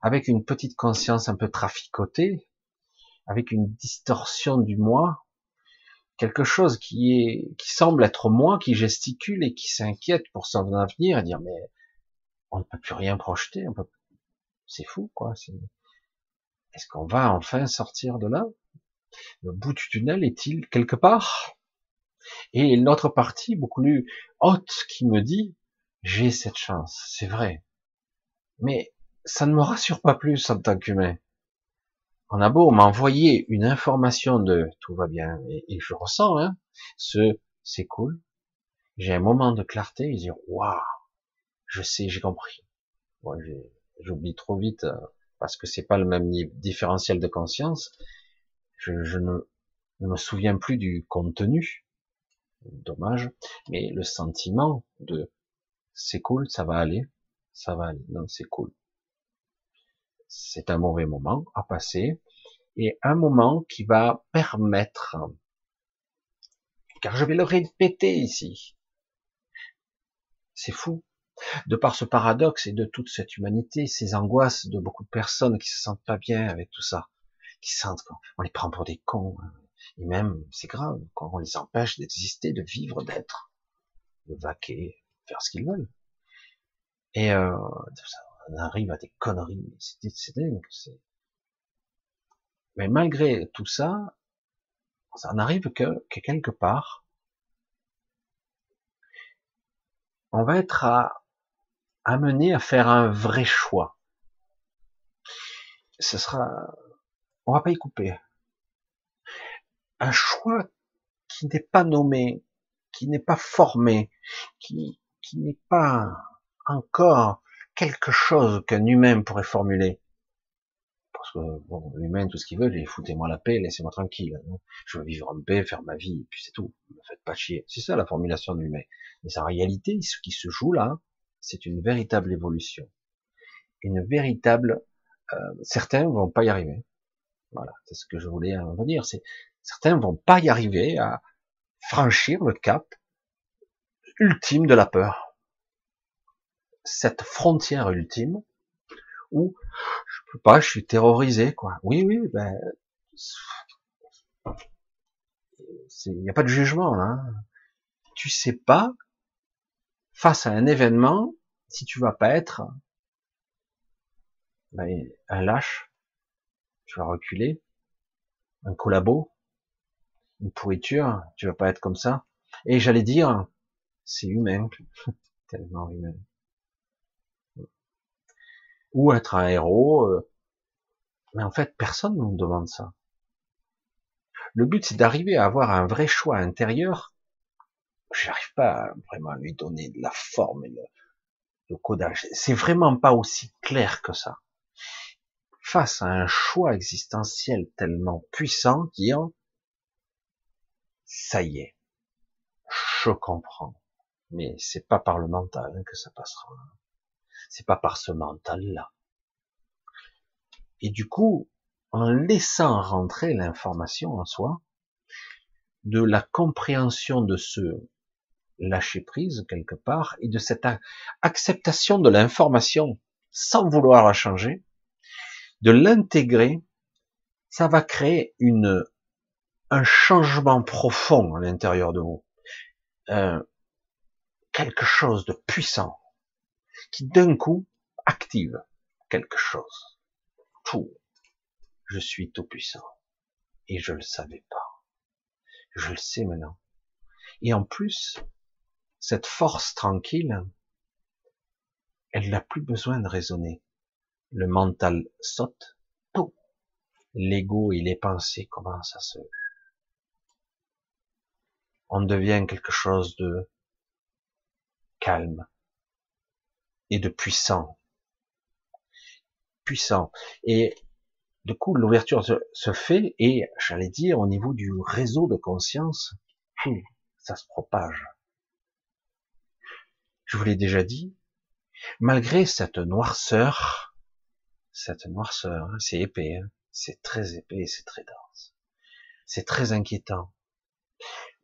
Speaker 1: avec une petite conscience un peu traficotée, avec une distorsion du moi, quelque chose qui est, qui semble être moi, qui gesticule et qui s'inquiète pour son avenir, et dire mais on ne peut plus rien projeter, c'est fou, quoi. Est-ce qu'on va enfin sortir de là? Le bout du tunnel est-il quelque part? Et l'autre partie, beaucoup plus haute, qui me dit, j'ai cette chance, c'est vrai. Mais ça ne me rassure pas plus en tant qu'humain. On a beau m'envoyer une information de tout va bien, et, je ressens, hein, ce c'est cool. J'ai un moment de clarté et dire waouh, je sais, j'ai compris. Moi, j'oublie trop vite euh, parce que c'est pas le même différentiel de conscience. Je, ne, me souviens plus du contenu, dommage, mais le sentiment de c'est cool, ça va aller, ça va aller, non, c'est cool. C'est un mauvais moment à passer et un moment qui va permettre, car je vais le répéter ici, c'est fou, de par ce paradoxe et de toute cette humanité, ces angoisses de beaucoup de personnes qui se sentent pas bien avec tout ça, qui sentent qu'on les prend pour des cons, hein. et même, c'est grave, quand on les empêche d'exister, de vivre, d'être, de vaquer, faire ce qu'ils veulent. Et euh, on arrive à des conneries, c'est dingue. Mais malgré tout ça, ça n'arrive que, que quelque part, on va être à amené à faire un vrai choix. Ce sera, on va pas y couper. Un choix qui n'est pas nommé, qui n'est pas formé, qui, qui n'est pas encore quelque chose qu'un humain pourrait formuler. Parce que, bon, l'humain, tout ce qu'il veut, foutez-moi la paix, laissez-moi tranquille. Hein. Je veux vivre en paix, faire ma vie, et puis c'est tout. Ne me faites pas chier. C'est ça la formulation de l'humain. Mais en réalité, ce qui se joue là, c'est une véritable évolution. Une véritable, euh, certains vont pas y arriver. Voilà, c'est ce que je voulais en dire. C'est certains vont pas y arriver à franchir le cap ultime de la peur. Cette frontière ultime où je peux pas, je suis terrorisé, quoi. Oui, oui, ben, il n'y a pas de jugement là. Hein. Tu sais pas face à un événement si tu vas pas être ben, un lâche, tu vas reculer, un collabo, une pourriture, tu vas pas être comme ça. Et j'allais dire, c'est humain, tellement humain. Ou être un héros, euh, mais en fait, personne ne nous demande ça. Le but, c'est d'arriver à avoir un vrai choix intérieur. J'arrive pas vraiment à lui donner de la forme et le, codage. C'est vraiment pas aussi clair que ça. Face à un choix existentiel tellement puissant qui en, ça y est, je comprends. Mais c'est pas par le mental que ça passera. C'est pas par ce mental-là. Et du coup, en laissant rentrer l'information en soi, de la compréhension de ce lâcher prise quelque part et de cette acceptation de l'information sans vouloir la changer, de l'intégrer, ça va créer une un changement profond à l'intérieur de vous, euh, quelque chose de puissant qui d'un coup active quelque chose. Tout, je suis tout puissant. Et je le savais pas. Je le sais maintenant. Et en plus, cette force tranquille, elle n'a plus besoin de raisonner. Le mental saute, tout. L'ego et les pensées commencent à se... On devient quelque chose de calme et de puissant. Puissant. Et du coup, l'ouverture se fait et, j'allais dire, au niveau du réseau de conscience, ça se propage. Je vous l'ai déjà dit, malgré cette noirceur, cette noirceur, hein, c'est épais, hein, c'est très épais c'est très dense. C'est très inquiétant.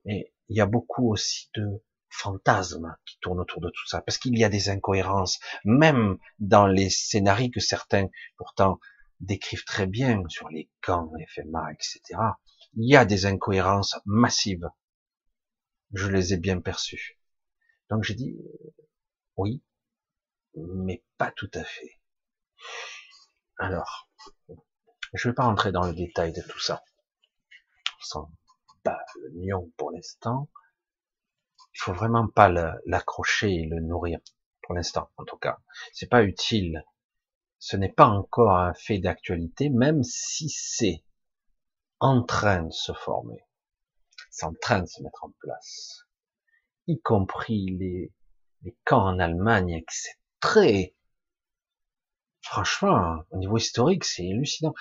Speaker 1: Mais il y a beaucoup aussi de fantasmes qui tournent autour de tout ça, parce qu'il y a des incohérences, même dans les scénarios que certains, pourtant, décrivent très bien sur les camps, les FMA, etc. Il y a des incohérences massives. Je les ai bien perçues. Donc j'ai dit, euh, oui, mais pas tout à fait. Alors, je ne vais pas rentrer dans le détail de tout ça. Sans pas le nion pour l'instant. Il faut vraiment pas l'accrocher et le nourrir pour l'instant, en tout cas. C'est pas utile. Ce n'est pas encore un fait d'actualité, même si c'est en train de se former, c'est en train de se mettre en place, y compris les, camps en Allemagne, c'est très, franchement, au niveau historique, c'est hallucinant.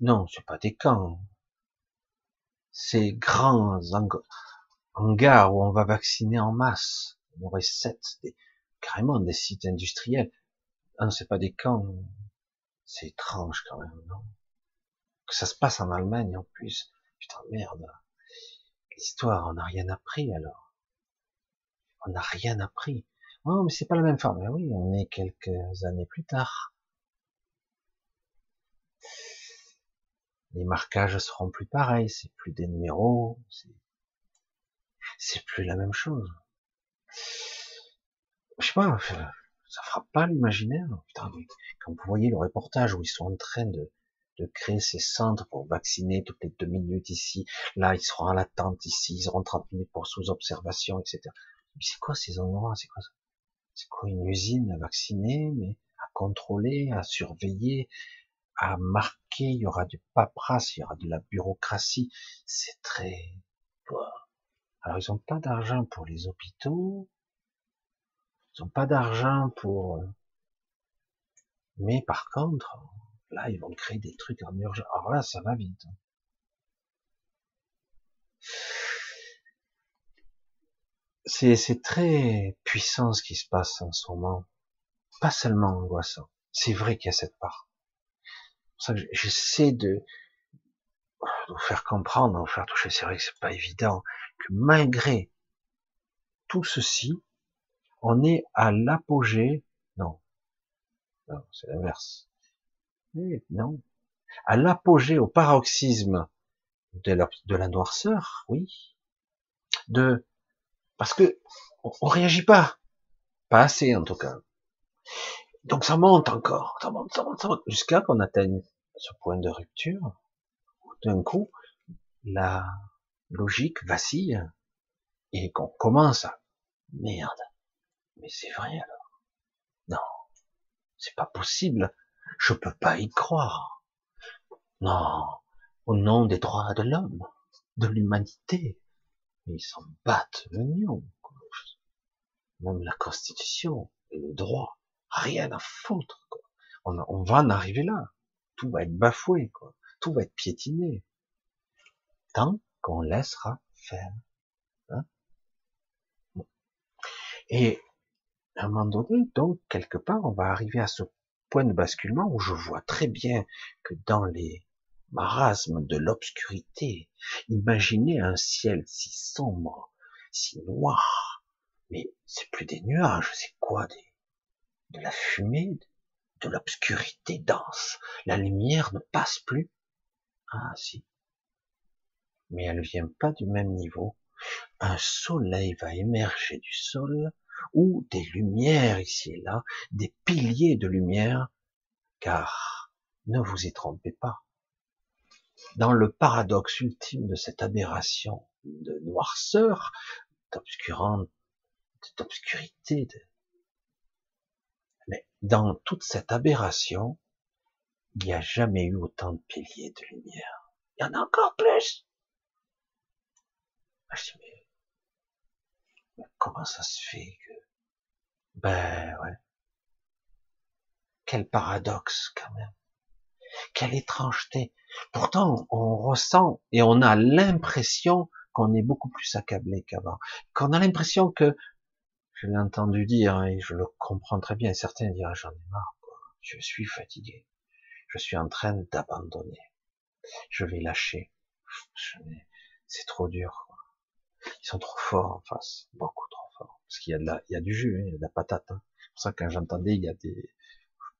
Speaker 1: Non, c'est pas des camps, c'est grands hangars où on va vacciner en masse. Y aurait sept, des, carrément des sites industriels. Ah c'est pas des camps. C'est étrange quand même, non? Que ça se passe en Allemagne en plus. Putain, merde. L'histoire, on n'a rien appris alors. On n'a rien appris. Oh, mais c'est pas la même forme. Mais oui, on est quelques années plus tard. Les marquages seront plus pareils, c'est plus des numéros, plus la même chose. Je sais pas, ça frappe pas l'imaginaire. Quand vous voyez le reportage où ils sont en train de, de créer ces centres pour vacciner toutes les deux minutes ici, là ils seront à l'attente ici, ils auront 30 minutes pour sous observation, etc. Mais c'est quoi ces endroits? C'est quoi ça? C'est quoi une usine à vacciner, mais à contrôler, à surveiller, à marquer? Il y aura du paperasse, il y aura de la bureaucratie. C'est très. Alors ils ont pas d'argent pour les hôpitaux, ils n'ont pas d'argent pour. Euh, mais par contre, là, ils vont créer des trucs en urgence. Alors là, ça va vite. C'est très puissant ce qui se passe en ce moment. Pas seulement angoissant. C'est vrai qu'il y a cette part. Ça j'essaie de, de vous faire comprendre, de vous faire toucher. C'est vrai que c'est pas évident que malgré tout ceci, on est à l'apogée, non, non c'est l'inverse, non, à l'apogée, au paroxysme de la, de noirceur, oui, de parce que on, on réagit pas, pas assez en tout cas. Donc ça monte encore, ça monte, ça monte, ça monte, jusqu'à qu'on atteigne ce point de rupture, d'un coup, la logique vacille, et qu'on commence à, merde, mais c'est vrai alors. Non, c'est pas possible, je peux pas y croire. Non, au nom des droits de l'homme, de l'humanité, ils s'en battent l'union, même la constitution, le droit, rien à foutre. On, va en arriver là. Tout va être bafoué. Tout va être piétiné. Tant qu'on laissera faire. Hein Et à un moment donné, donc, quelque part, on va arriver à ce point de basculement où je vois très bien que dans les marasmes de l'obscurité, imaginez un ciel si sombre, si noir, mais c'est plus des nuages, c'est quoi des, de la fumée, de l'obscurité dense. La lumière ne passe plus. Ah si. Mais elle vient pas du même niveau. Un soleil va émerger du sol ou des lumières ici et là, des piliers de lumière, car ne vous y trompez pas. Dans le paradoxe ultime de cette aberration de noirceur, d'obscurité, mais dans toute cette aberration, il n'y a jamais eu autant de piliers de lumière. Il y en a encore plus. Ah, je dis, mais, comment ça se fait que... Ben ouais. Quel paradoxe quand même. Quelle étrangeté. Pourtant, on ressent et on a l'impression qu'on est beaucoup plus accablé qu'avant. Qu'on a l'impression que je l'ai entendu dire et je le comprends très bien. Certains diront j'en ai marre, quoi. je suis fatigué, je suis en train d'abandonner, je vais lâcher. C'est trop dur. Ils sont trop forts en face, beaucoup trop forts. Parce qu'il y a de la, il y a du jus, hein, il y a de la patate. Hein. C'est pour ça que quand j'entendais, il y a des,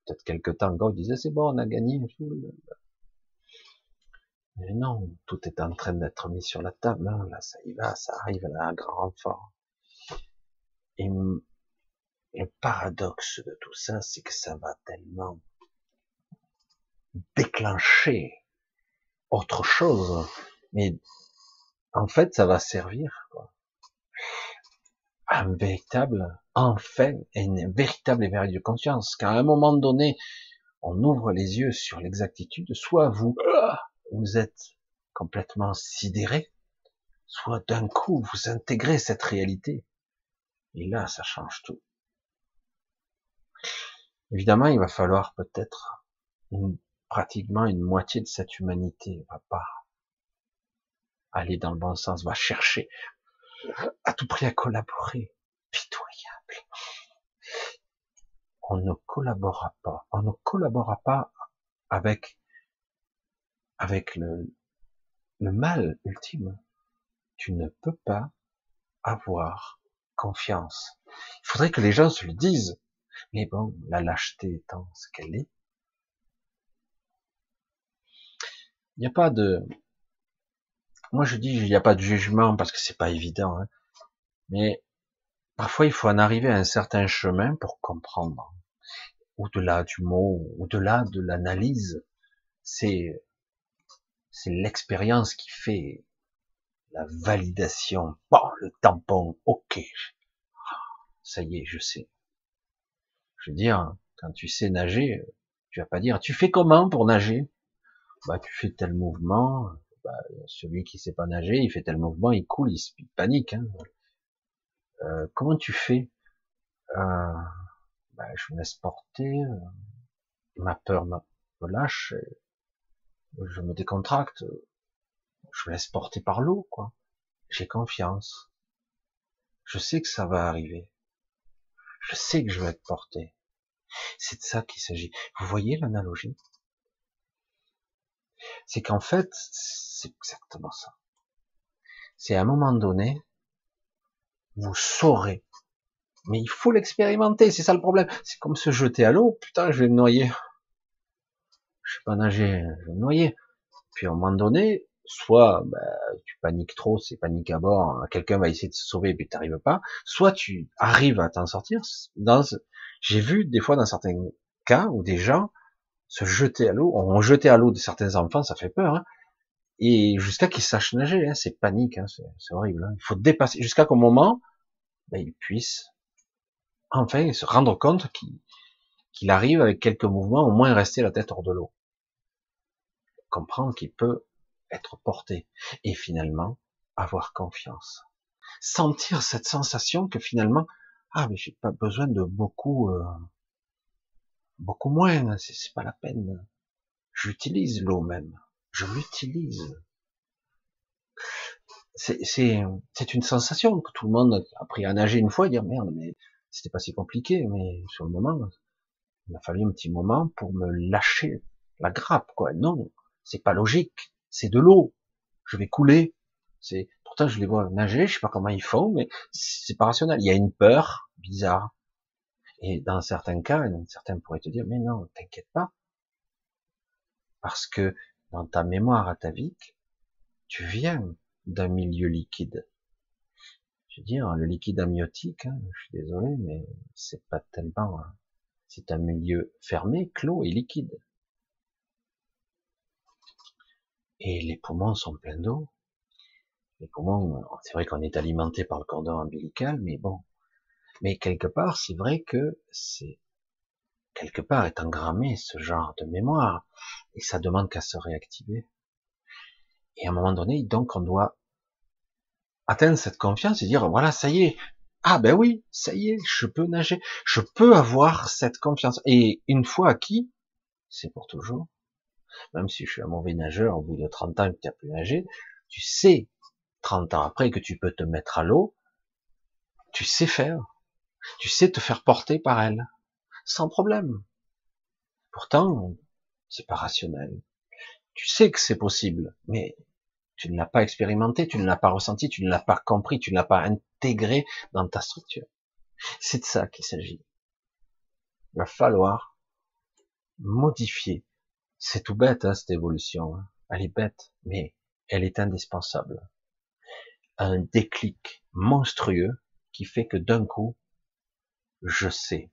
Speaker 1: peut-être quelques temps ils disaient c'est bon, on a gagné. Mais non, tout est en train d'être mis sur la table. Hein. Là, ça y va, ça arrive à un grand renfort. Et le paradoxe de tout ça, c'est que ça va tellement déclencher autre chose. Mais en fait, ça va servir quoi, un véritable, enfin, une véritable éveil de conscience. Car à un moment donné, on ouvre les yeux sur l'exactitude. Soit vous, vous êtes complètement sidéré, soit d'un coup vous intégrez cette réalité et là, ça change tout. Évidemment, il va falloir peut-être pratiquement une moitié de cette humanité va pas aller dans le bon sens, va chercher à tout prix à collaborer. Pitoyable. On ne collaborera pas. On ne collaborera pas avec avec le, le mal ultime. Tu ne peux pas avoir confiance. Il faudrait que les gens se le disent. Mais bon, la lâcheté étant ce qu'elle est, il n'y a pas de, moi je dis, il n'y a pas de jugement parce que c'est pas évident, hein. mais parfois il faut en arriver à un certain chemin pour comprendre. Au-delà du mot, au-delà de l'analyse, c'est, c'est l'expérience qui fait la validation, bon, le tampon, ok, ça y est, je sais. Je veux dire, quand tu sais nager, tu vas pas dire, tu fais comment pour nager? Bah, tu fais tel mouvement. Bah, celui qui sait pas nager, il fait tel mouvement, il coule, il, panique. Hein. Euh, comment tu fais? Euh, bah, Je me laisse porter. Euh, ma peur me lâche. Je me décontracte je me laisse porter par l'eau, quoi. J'ai confiance. Je sais que ça va arriver. Je sais que je vais être porté. C'est de ça qu'il s'agit. Vous voyez l'analogie? C'est qu'en fait, c'est exactement ça. C'est à un moment donné, vous saurez. Mais il faut l'expérimenter, c'est ça le problème. C'est comme se jeter à l'eau, putain, je vais me noyer. Je sais pas nager, je vais me noyer. Puis à un moment donné, soit bah, tu paniques trop, c'est panique à bord, quelqu'un va essayer de se sauver et puis t'arrives pas, soit tu arrives à t'en sortir. Dans, j'ai vu des fois dans certains cas où des gens se jetaient à l'eau, on jetait à l'eau de certains enfants, ça fait peur, hein, et jusqu'à qu'ils sachent nager, hein, c'est panique, hein, c'est horrible. Hein. Il faut dépasser jusqu'à qu'au moment, ben, ils puissent enfin se rendre compte qu'il arrive avec quelques mouvements, au moins rester la tête hors de l'eau, comprendre qu'il peut être porté et finalement avoir confiance, sentir cette sensation que finalement ah mais j'ai pas besoin de beaucoup euh, beaucoup moins, c'est pas la peine. J'utilise l'eau même je l'utilise. C'est une sensation que tout le monde a appris à nager une fois et dire merde, mais c'était pas si compliqué, mais sur le moment, il m'a fallu un petit moment pour me lâcher la grappe, quoi. Non, c'est pas logique, c'est de l'eau. Je vais couler. C'est, pourtant je les vois nager, je sais pas comment ils font, mais c'est pas rationnel. Il y a une peur bizarre. Et dans certains cas, certains pourraient te dire, mais non, t'inquiète pas. Parce que dans ta mémoire atavique, tu viens d'un milieu liquide. Je veux dire, le liquide amniotique, hein, je suis désolé, mais c'est pas tellement, hein. c'est un milieu fermé, clos et liquide. Et les poumons sont pleins d'eau. Les poumons, c'est vrai qu'on est alimenté par le cordon ombilical, mais bon. Mais quelque part, c'est vrai que c'est quelque part est engrammé ce genre de mémoire et ça demande qu'à se réactiver. Et à un moment donné, donc on doit atteindre cette confiance et dire voilà, ça y est. Ah ben oui, ça y est, je peux nager, je peux avoir cette confiance. Et une fois acquis, c'est pour toujours. Même si je suis un mauvais nageur, au bout de 30 ans que tu as pu nager, tu sais, 30 ans après, que tu peux te mettre à l'eau, tu sais faire. Tu sais te faire porter par elle sans problème. Pourtant, c'est pas rationnel. Tu sais que c'est possible, mais tu ne l'as pas expérimenté, tu ne l'as pas ressenti, tu ne l'as pas compris, tu ne l'as pas intégré dans ta structure. C'est de ça qu'il s'agit. Il va falloir modifier. C'est tout bête, hein, cette évolution. Hein. Elle est bête, mais elle est indispensable. Un déclic monstrueux qui fait que d'un coup, je sais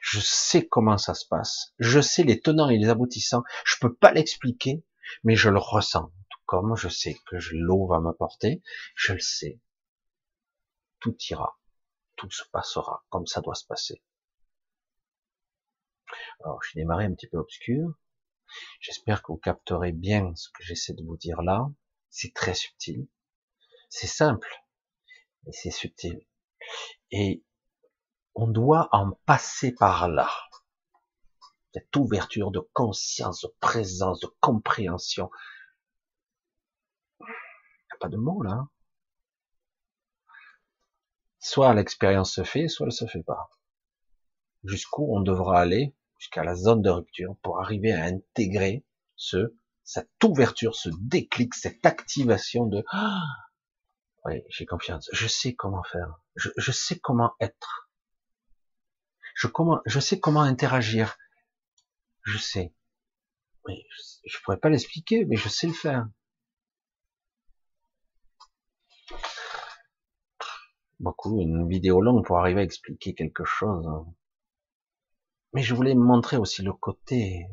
Speaker 1: je sais comment ça se passe. Je sais les tenants et les aboutissants. Je peux pas l'expliquer, mais je le ressens. Tout comme je sais que l'eau va m'apporter, je le sais. Tout ira. Tout se passera comme ça doit se passer. Alors, j'ai démarré un petit peu obscur. J'espère que vous capterez bien ce que j'essaie de vous dire là. C'est très subtil. C'est simple. Mais c'est subtil. Et on doit en passer par là. Cette ouverture de conscience, de présence, de compréhension. Il n'y a pas de mots là. Soit l'expérience se fait, soit elle se fait pas. Jusqu'où on devra aller, jusqu'à la zone de rupture, pour arriver à intégrer ce, cette ouverture, ce déclic, cette activation de, ah, oui, j'ai confiance, je sais comment faire, je sais comment être je, sais comment interagir. Je sais. Mais je, pourrais pas l'expliquer, mais je sais le faire. Beaucoup, une vidéo longue pour arriver à expliquer quelque chose. Mais je voulais montrer aussi le côté.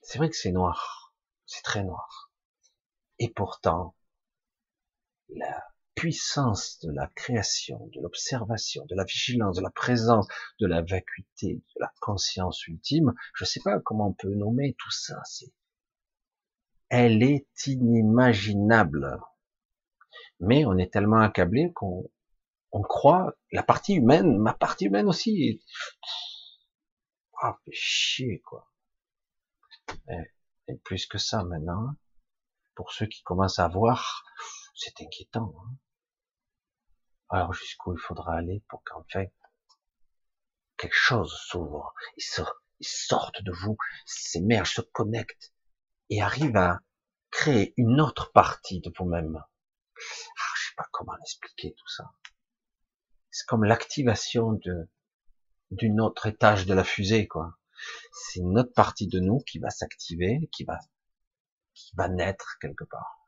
Speaker 1: C'est vrai que c'est noir. C'est très noir. Et pourtant, la, puissance de la création, de l'observation, de la vigilance, de la présence, de la vacuité, de la conscience ultime, je ne sais pas comment on peut nommer tout ça, c'est, elle est inimaginable. Mais on est tellement accablé qu'on on croit, la partie humaine, ma partie humaine aussi, ah, fait chier, quoi. Et, plus que ça maintenant, pour ceux qui commencent à voir, c'est inquiétant. Hein. Alors jusqu'où il faudra aller pour qu'enfin quelque chose s'ouvre, ils, sortent de vous, s'émergent, se connectent et arrivent à créer une autre partie de vous-même. Ah, je sais pas comment l'expliquer tout ça. C'est comme l'activation de d'une autre étage de la fusée, quoi. C'est une autre partie de nous qui va s'activer, qui va qui va naître quelque part.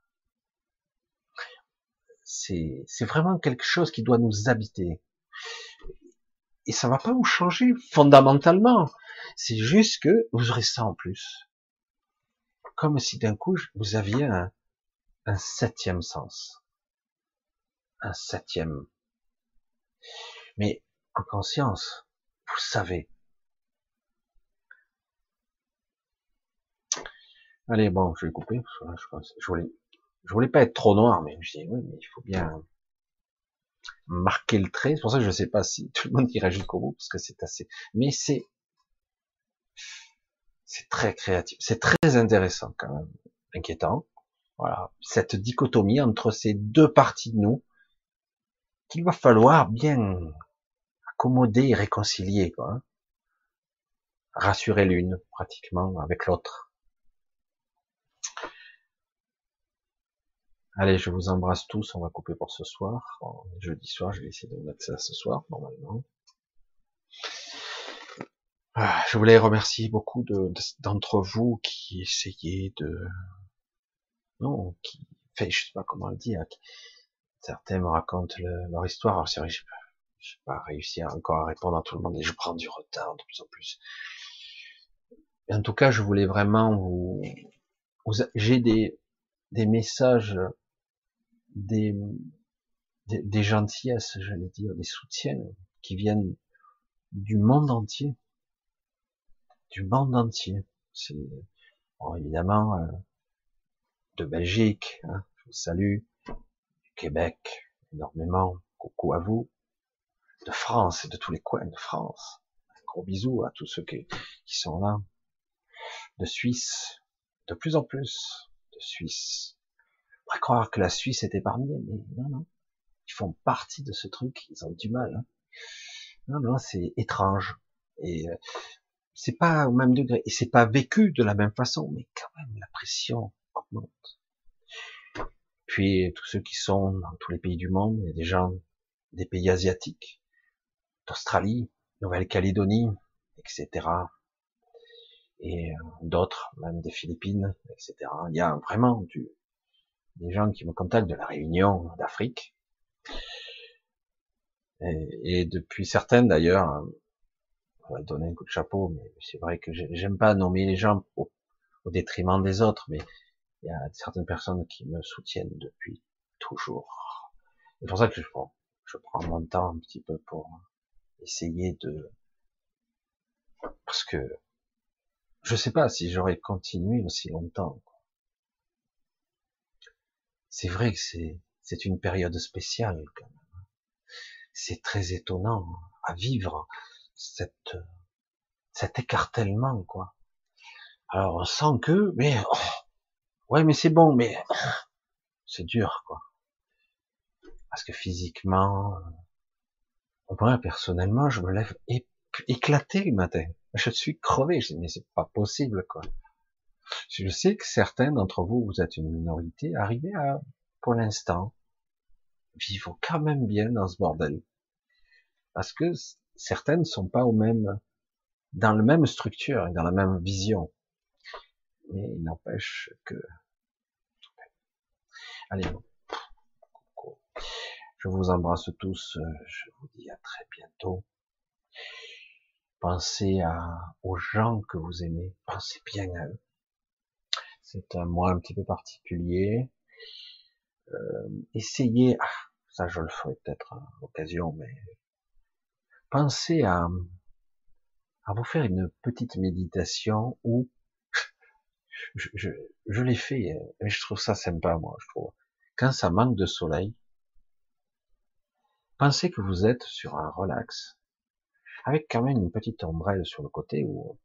Speaker 1: C'est, vraiment quelque chose qui doit nous habiter. Et ça va pas vous changer fondamentalement. C'est juste que vous aurez ça en plus. Comme si d'un coup vous aviez un, septième sens. Un septième. Mais en conscience, vous savez. Allez, bon, je vais couper. je, voulais, je voulais pas être trop noir, mais je dis oui, mais il faut bien marquer le trait. C'est pour ça que je sais pas si tout le monde irait jusqu'au bout, parce que c'est assez, mais c'est, c'est très créatif. C'est très intéressant, quand même. Inquiétant. Voilà. Cette dichotomie entre ces deux parties de nous, qu'il va falloir bien accommoder et réconcilier, quoi. Hein. Rassurer l'une, pratiquement, avec l'autre. Allez, je vous embrasse tous, on va couper pour ce soir. jeudi soir, je vais essayer de mettre ça ce soir, normalement. Ah, je voulais remercier beaucoup d'entre vous qui essayaient de... Non, qui... Fait, je sais pas comment le dire. Certains me racontent leur histoire. Alors c'est vrai, je n'ai pas réussi encore à répondre à tout le monde et je prends du retard de plus en plus. en tout cas, je voulais vraiment vous... J'ai des, des messages des, des, des gentillesses, j'allais dire, des soutiens qui viennent du monde entier, du monde entier. C'est bon, évidemment euh, de Belgique, hein, je vous salue, du Québec énormément, coucou à vous, de France et de tous les coins de France. Un gros bisou à tous ceux qui, qui sont là, de Suisse, de plus en plus de Suisse, pourrait croire que la Suisse est épargnée, mais non, non. Ils font partie de ce truc, ils ont du mal. Hein. Non, non, c'est étrange. Et euh, c'est pas au même degré. Et c'est pas vécu de la même façon, mais quand même, la pression augmente. Puis, tous ceux qui sont dans tous les pays du monde, il y a des gens des pays asiatiques, d'Australie, Nouvelle-Calédonie, etc. Et euh, d'autres, même des Philippines, etc. Il y a vraiment du, des gens qui me contactent de la Réunion, d'Afrique. Et, depuis certaines d'ailleurs, on va donner un coup de chapeau, mais c'est vrai que j'aime pas nommer les gens au, détriment des autres, mais il y a certaines personnes qui me soutiennent depuis toujours. C'est pour ça que je prends, je prends mon temps un petit peu pour essayer de, parce que je sais pas si j'aurais continué aussi longtemps c'est vrai que c'est, c'est une période spéciale quand même. C'est très étonnant à vivre cette, cet écartèlement quoi. Alors on sent que, mais oh, ouais mais c'est bon, mais c'est dur quoi. Parce que physiquement, moi personnellement, je me lève éclaté le matin. Je suis crevé. Je dis mais c'est pas possible quoi. Je sais que certains d'entre vous, vous êtes une minorité, arrivez à, pour l'instant, vivre quand même bien dans ce bordel. Parce que certains ne sont pas au même, dans la même structure et dans la même vision. Mais il n'empêche que, allez, je vous embrasse tous, je vous dis à très bientôt. Pensez à, aux gens que vous aimez, pensez bien à eux. C'est un mois un petit peu particulier. Euh, essayez, ah, ça je le ferai peut-être à l'occasion, mais pensez à, vous faire une petite méditation où je, l'ai fait, mais je trouve ça sympa, moi, je trouve. Quand ça manque de soleil, pensez que vous êtes sur un relax, avec quand même une petite ombrelle sur le côté ou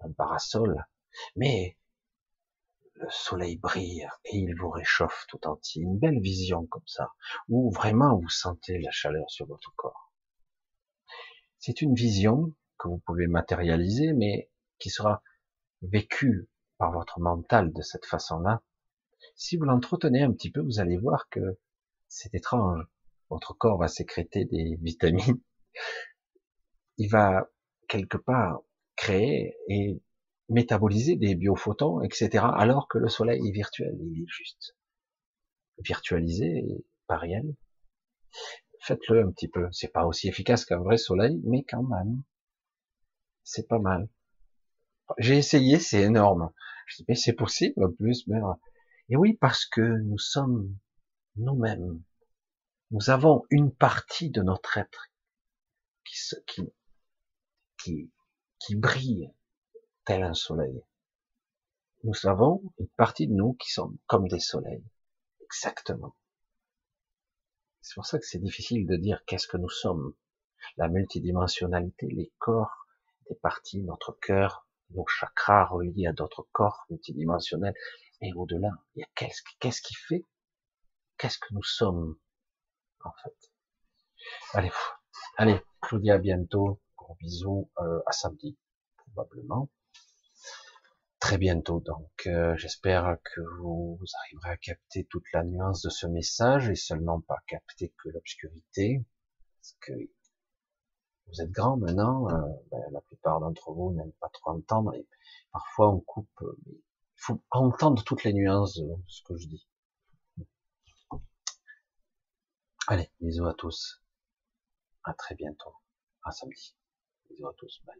Speaker 1: un parasol, mais le soleil brille et il vous réchauffe tout entier. Une belle vision comme ça, où vraiment vous sentez la chaleur sur votre corps. C'est une vision que vous pouvez matérialiser, mais qui sera vécue par votre mental de cette façon-là. Si vous l'entretenez un petit peu, vous allez voir que c'est étrange. Votre corps va sécréter des vitamines. Il va quelque part créer et métaboliser des biophotons, etc. Alors que le soleil est virtuel, il est juste virtualisé, pas réel. Faites-le un petit peu. C'est pas aussi efficace qu'un vrai soleil, mais quand même, c'est pas mal. J'ai essayé, c'est énorme. Je dis, mais c'est possible en plus, mais... Et oui, parce que nous sommes nous-mêmes. Nous avons une partie de notre être qui, qui, qui, qui brille tel un soleil. Nous avons une partie de nous qui sont comme des soleils. Exactement. C'est pour ça que c'est difficile de dire qu'est-ce que nous sommes. La multidimensionnalité, les corps, des parties, notre cœur, nos chakras reliés à d'autres corps multidimensionnels, et au-delà, il y a qu'est-ce, qu'est-ce qui fait, qu'est-ce que nous sommes, en fait. Allez, allez, dis à bientôt, gros bisous, euh, à samedi, probablement très bientôt. Donc euh, j'espère que vous, arriverez à capter toute la nuance de ce message et seulement pas capter que l'obscurité. Parce que vous êtes grand maintenant, euh, ben, la plupart d'entre vous n'aiment pas trop entendre et parfois on coupe. Euh, il faut entendre toutes les nuances de ce que je dis. Allez, bisous à tous. À très bientôt. À samedi. Bisous à tous. Bye.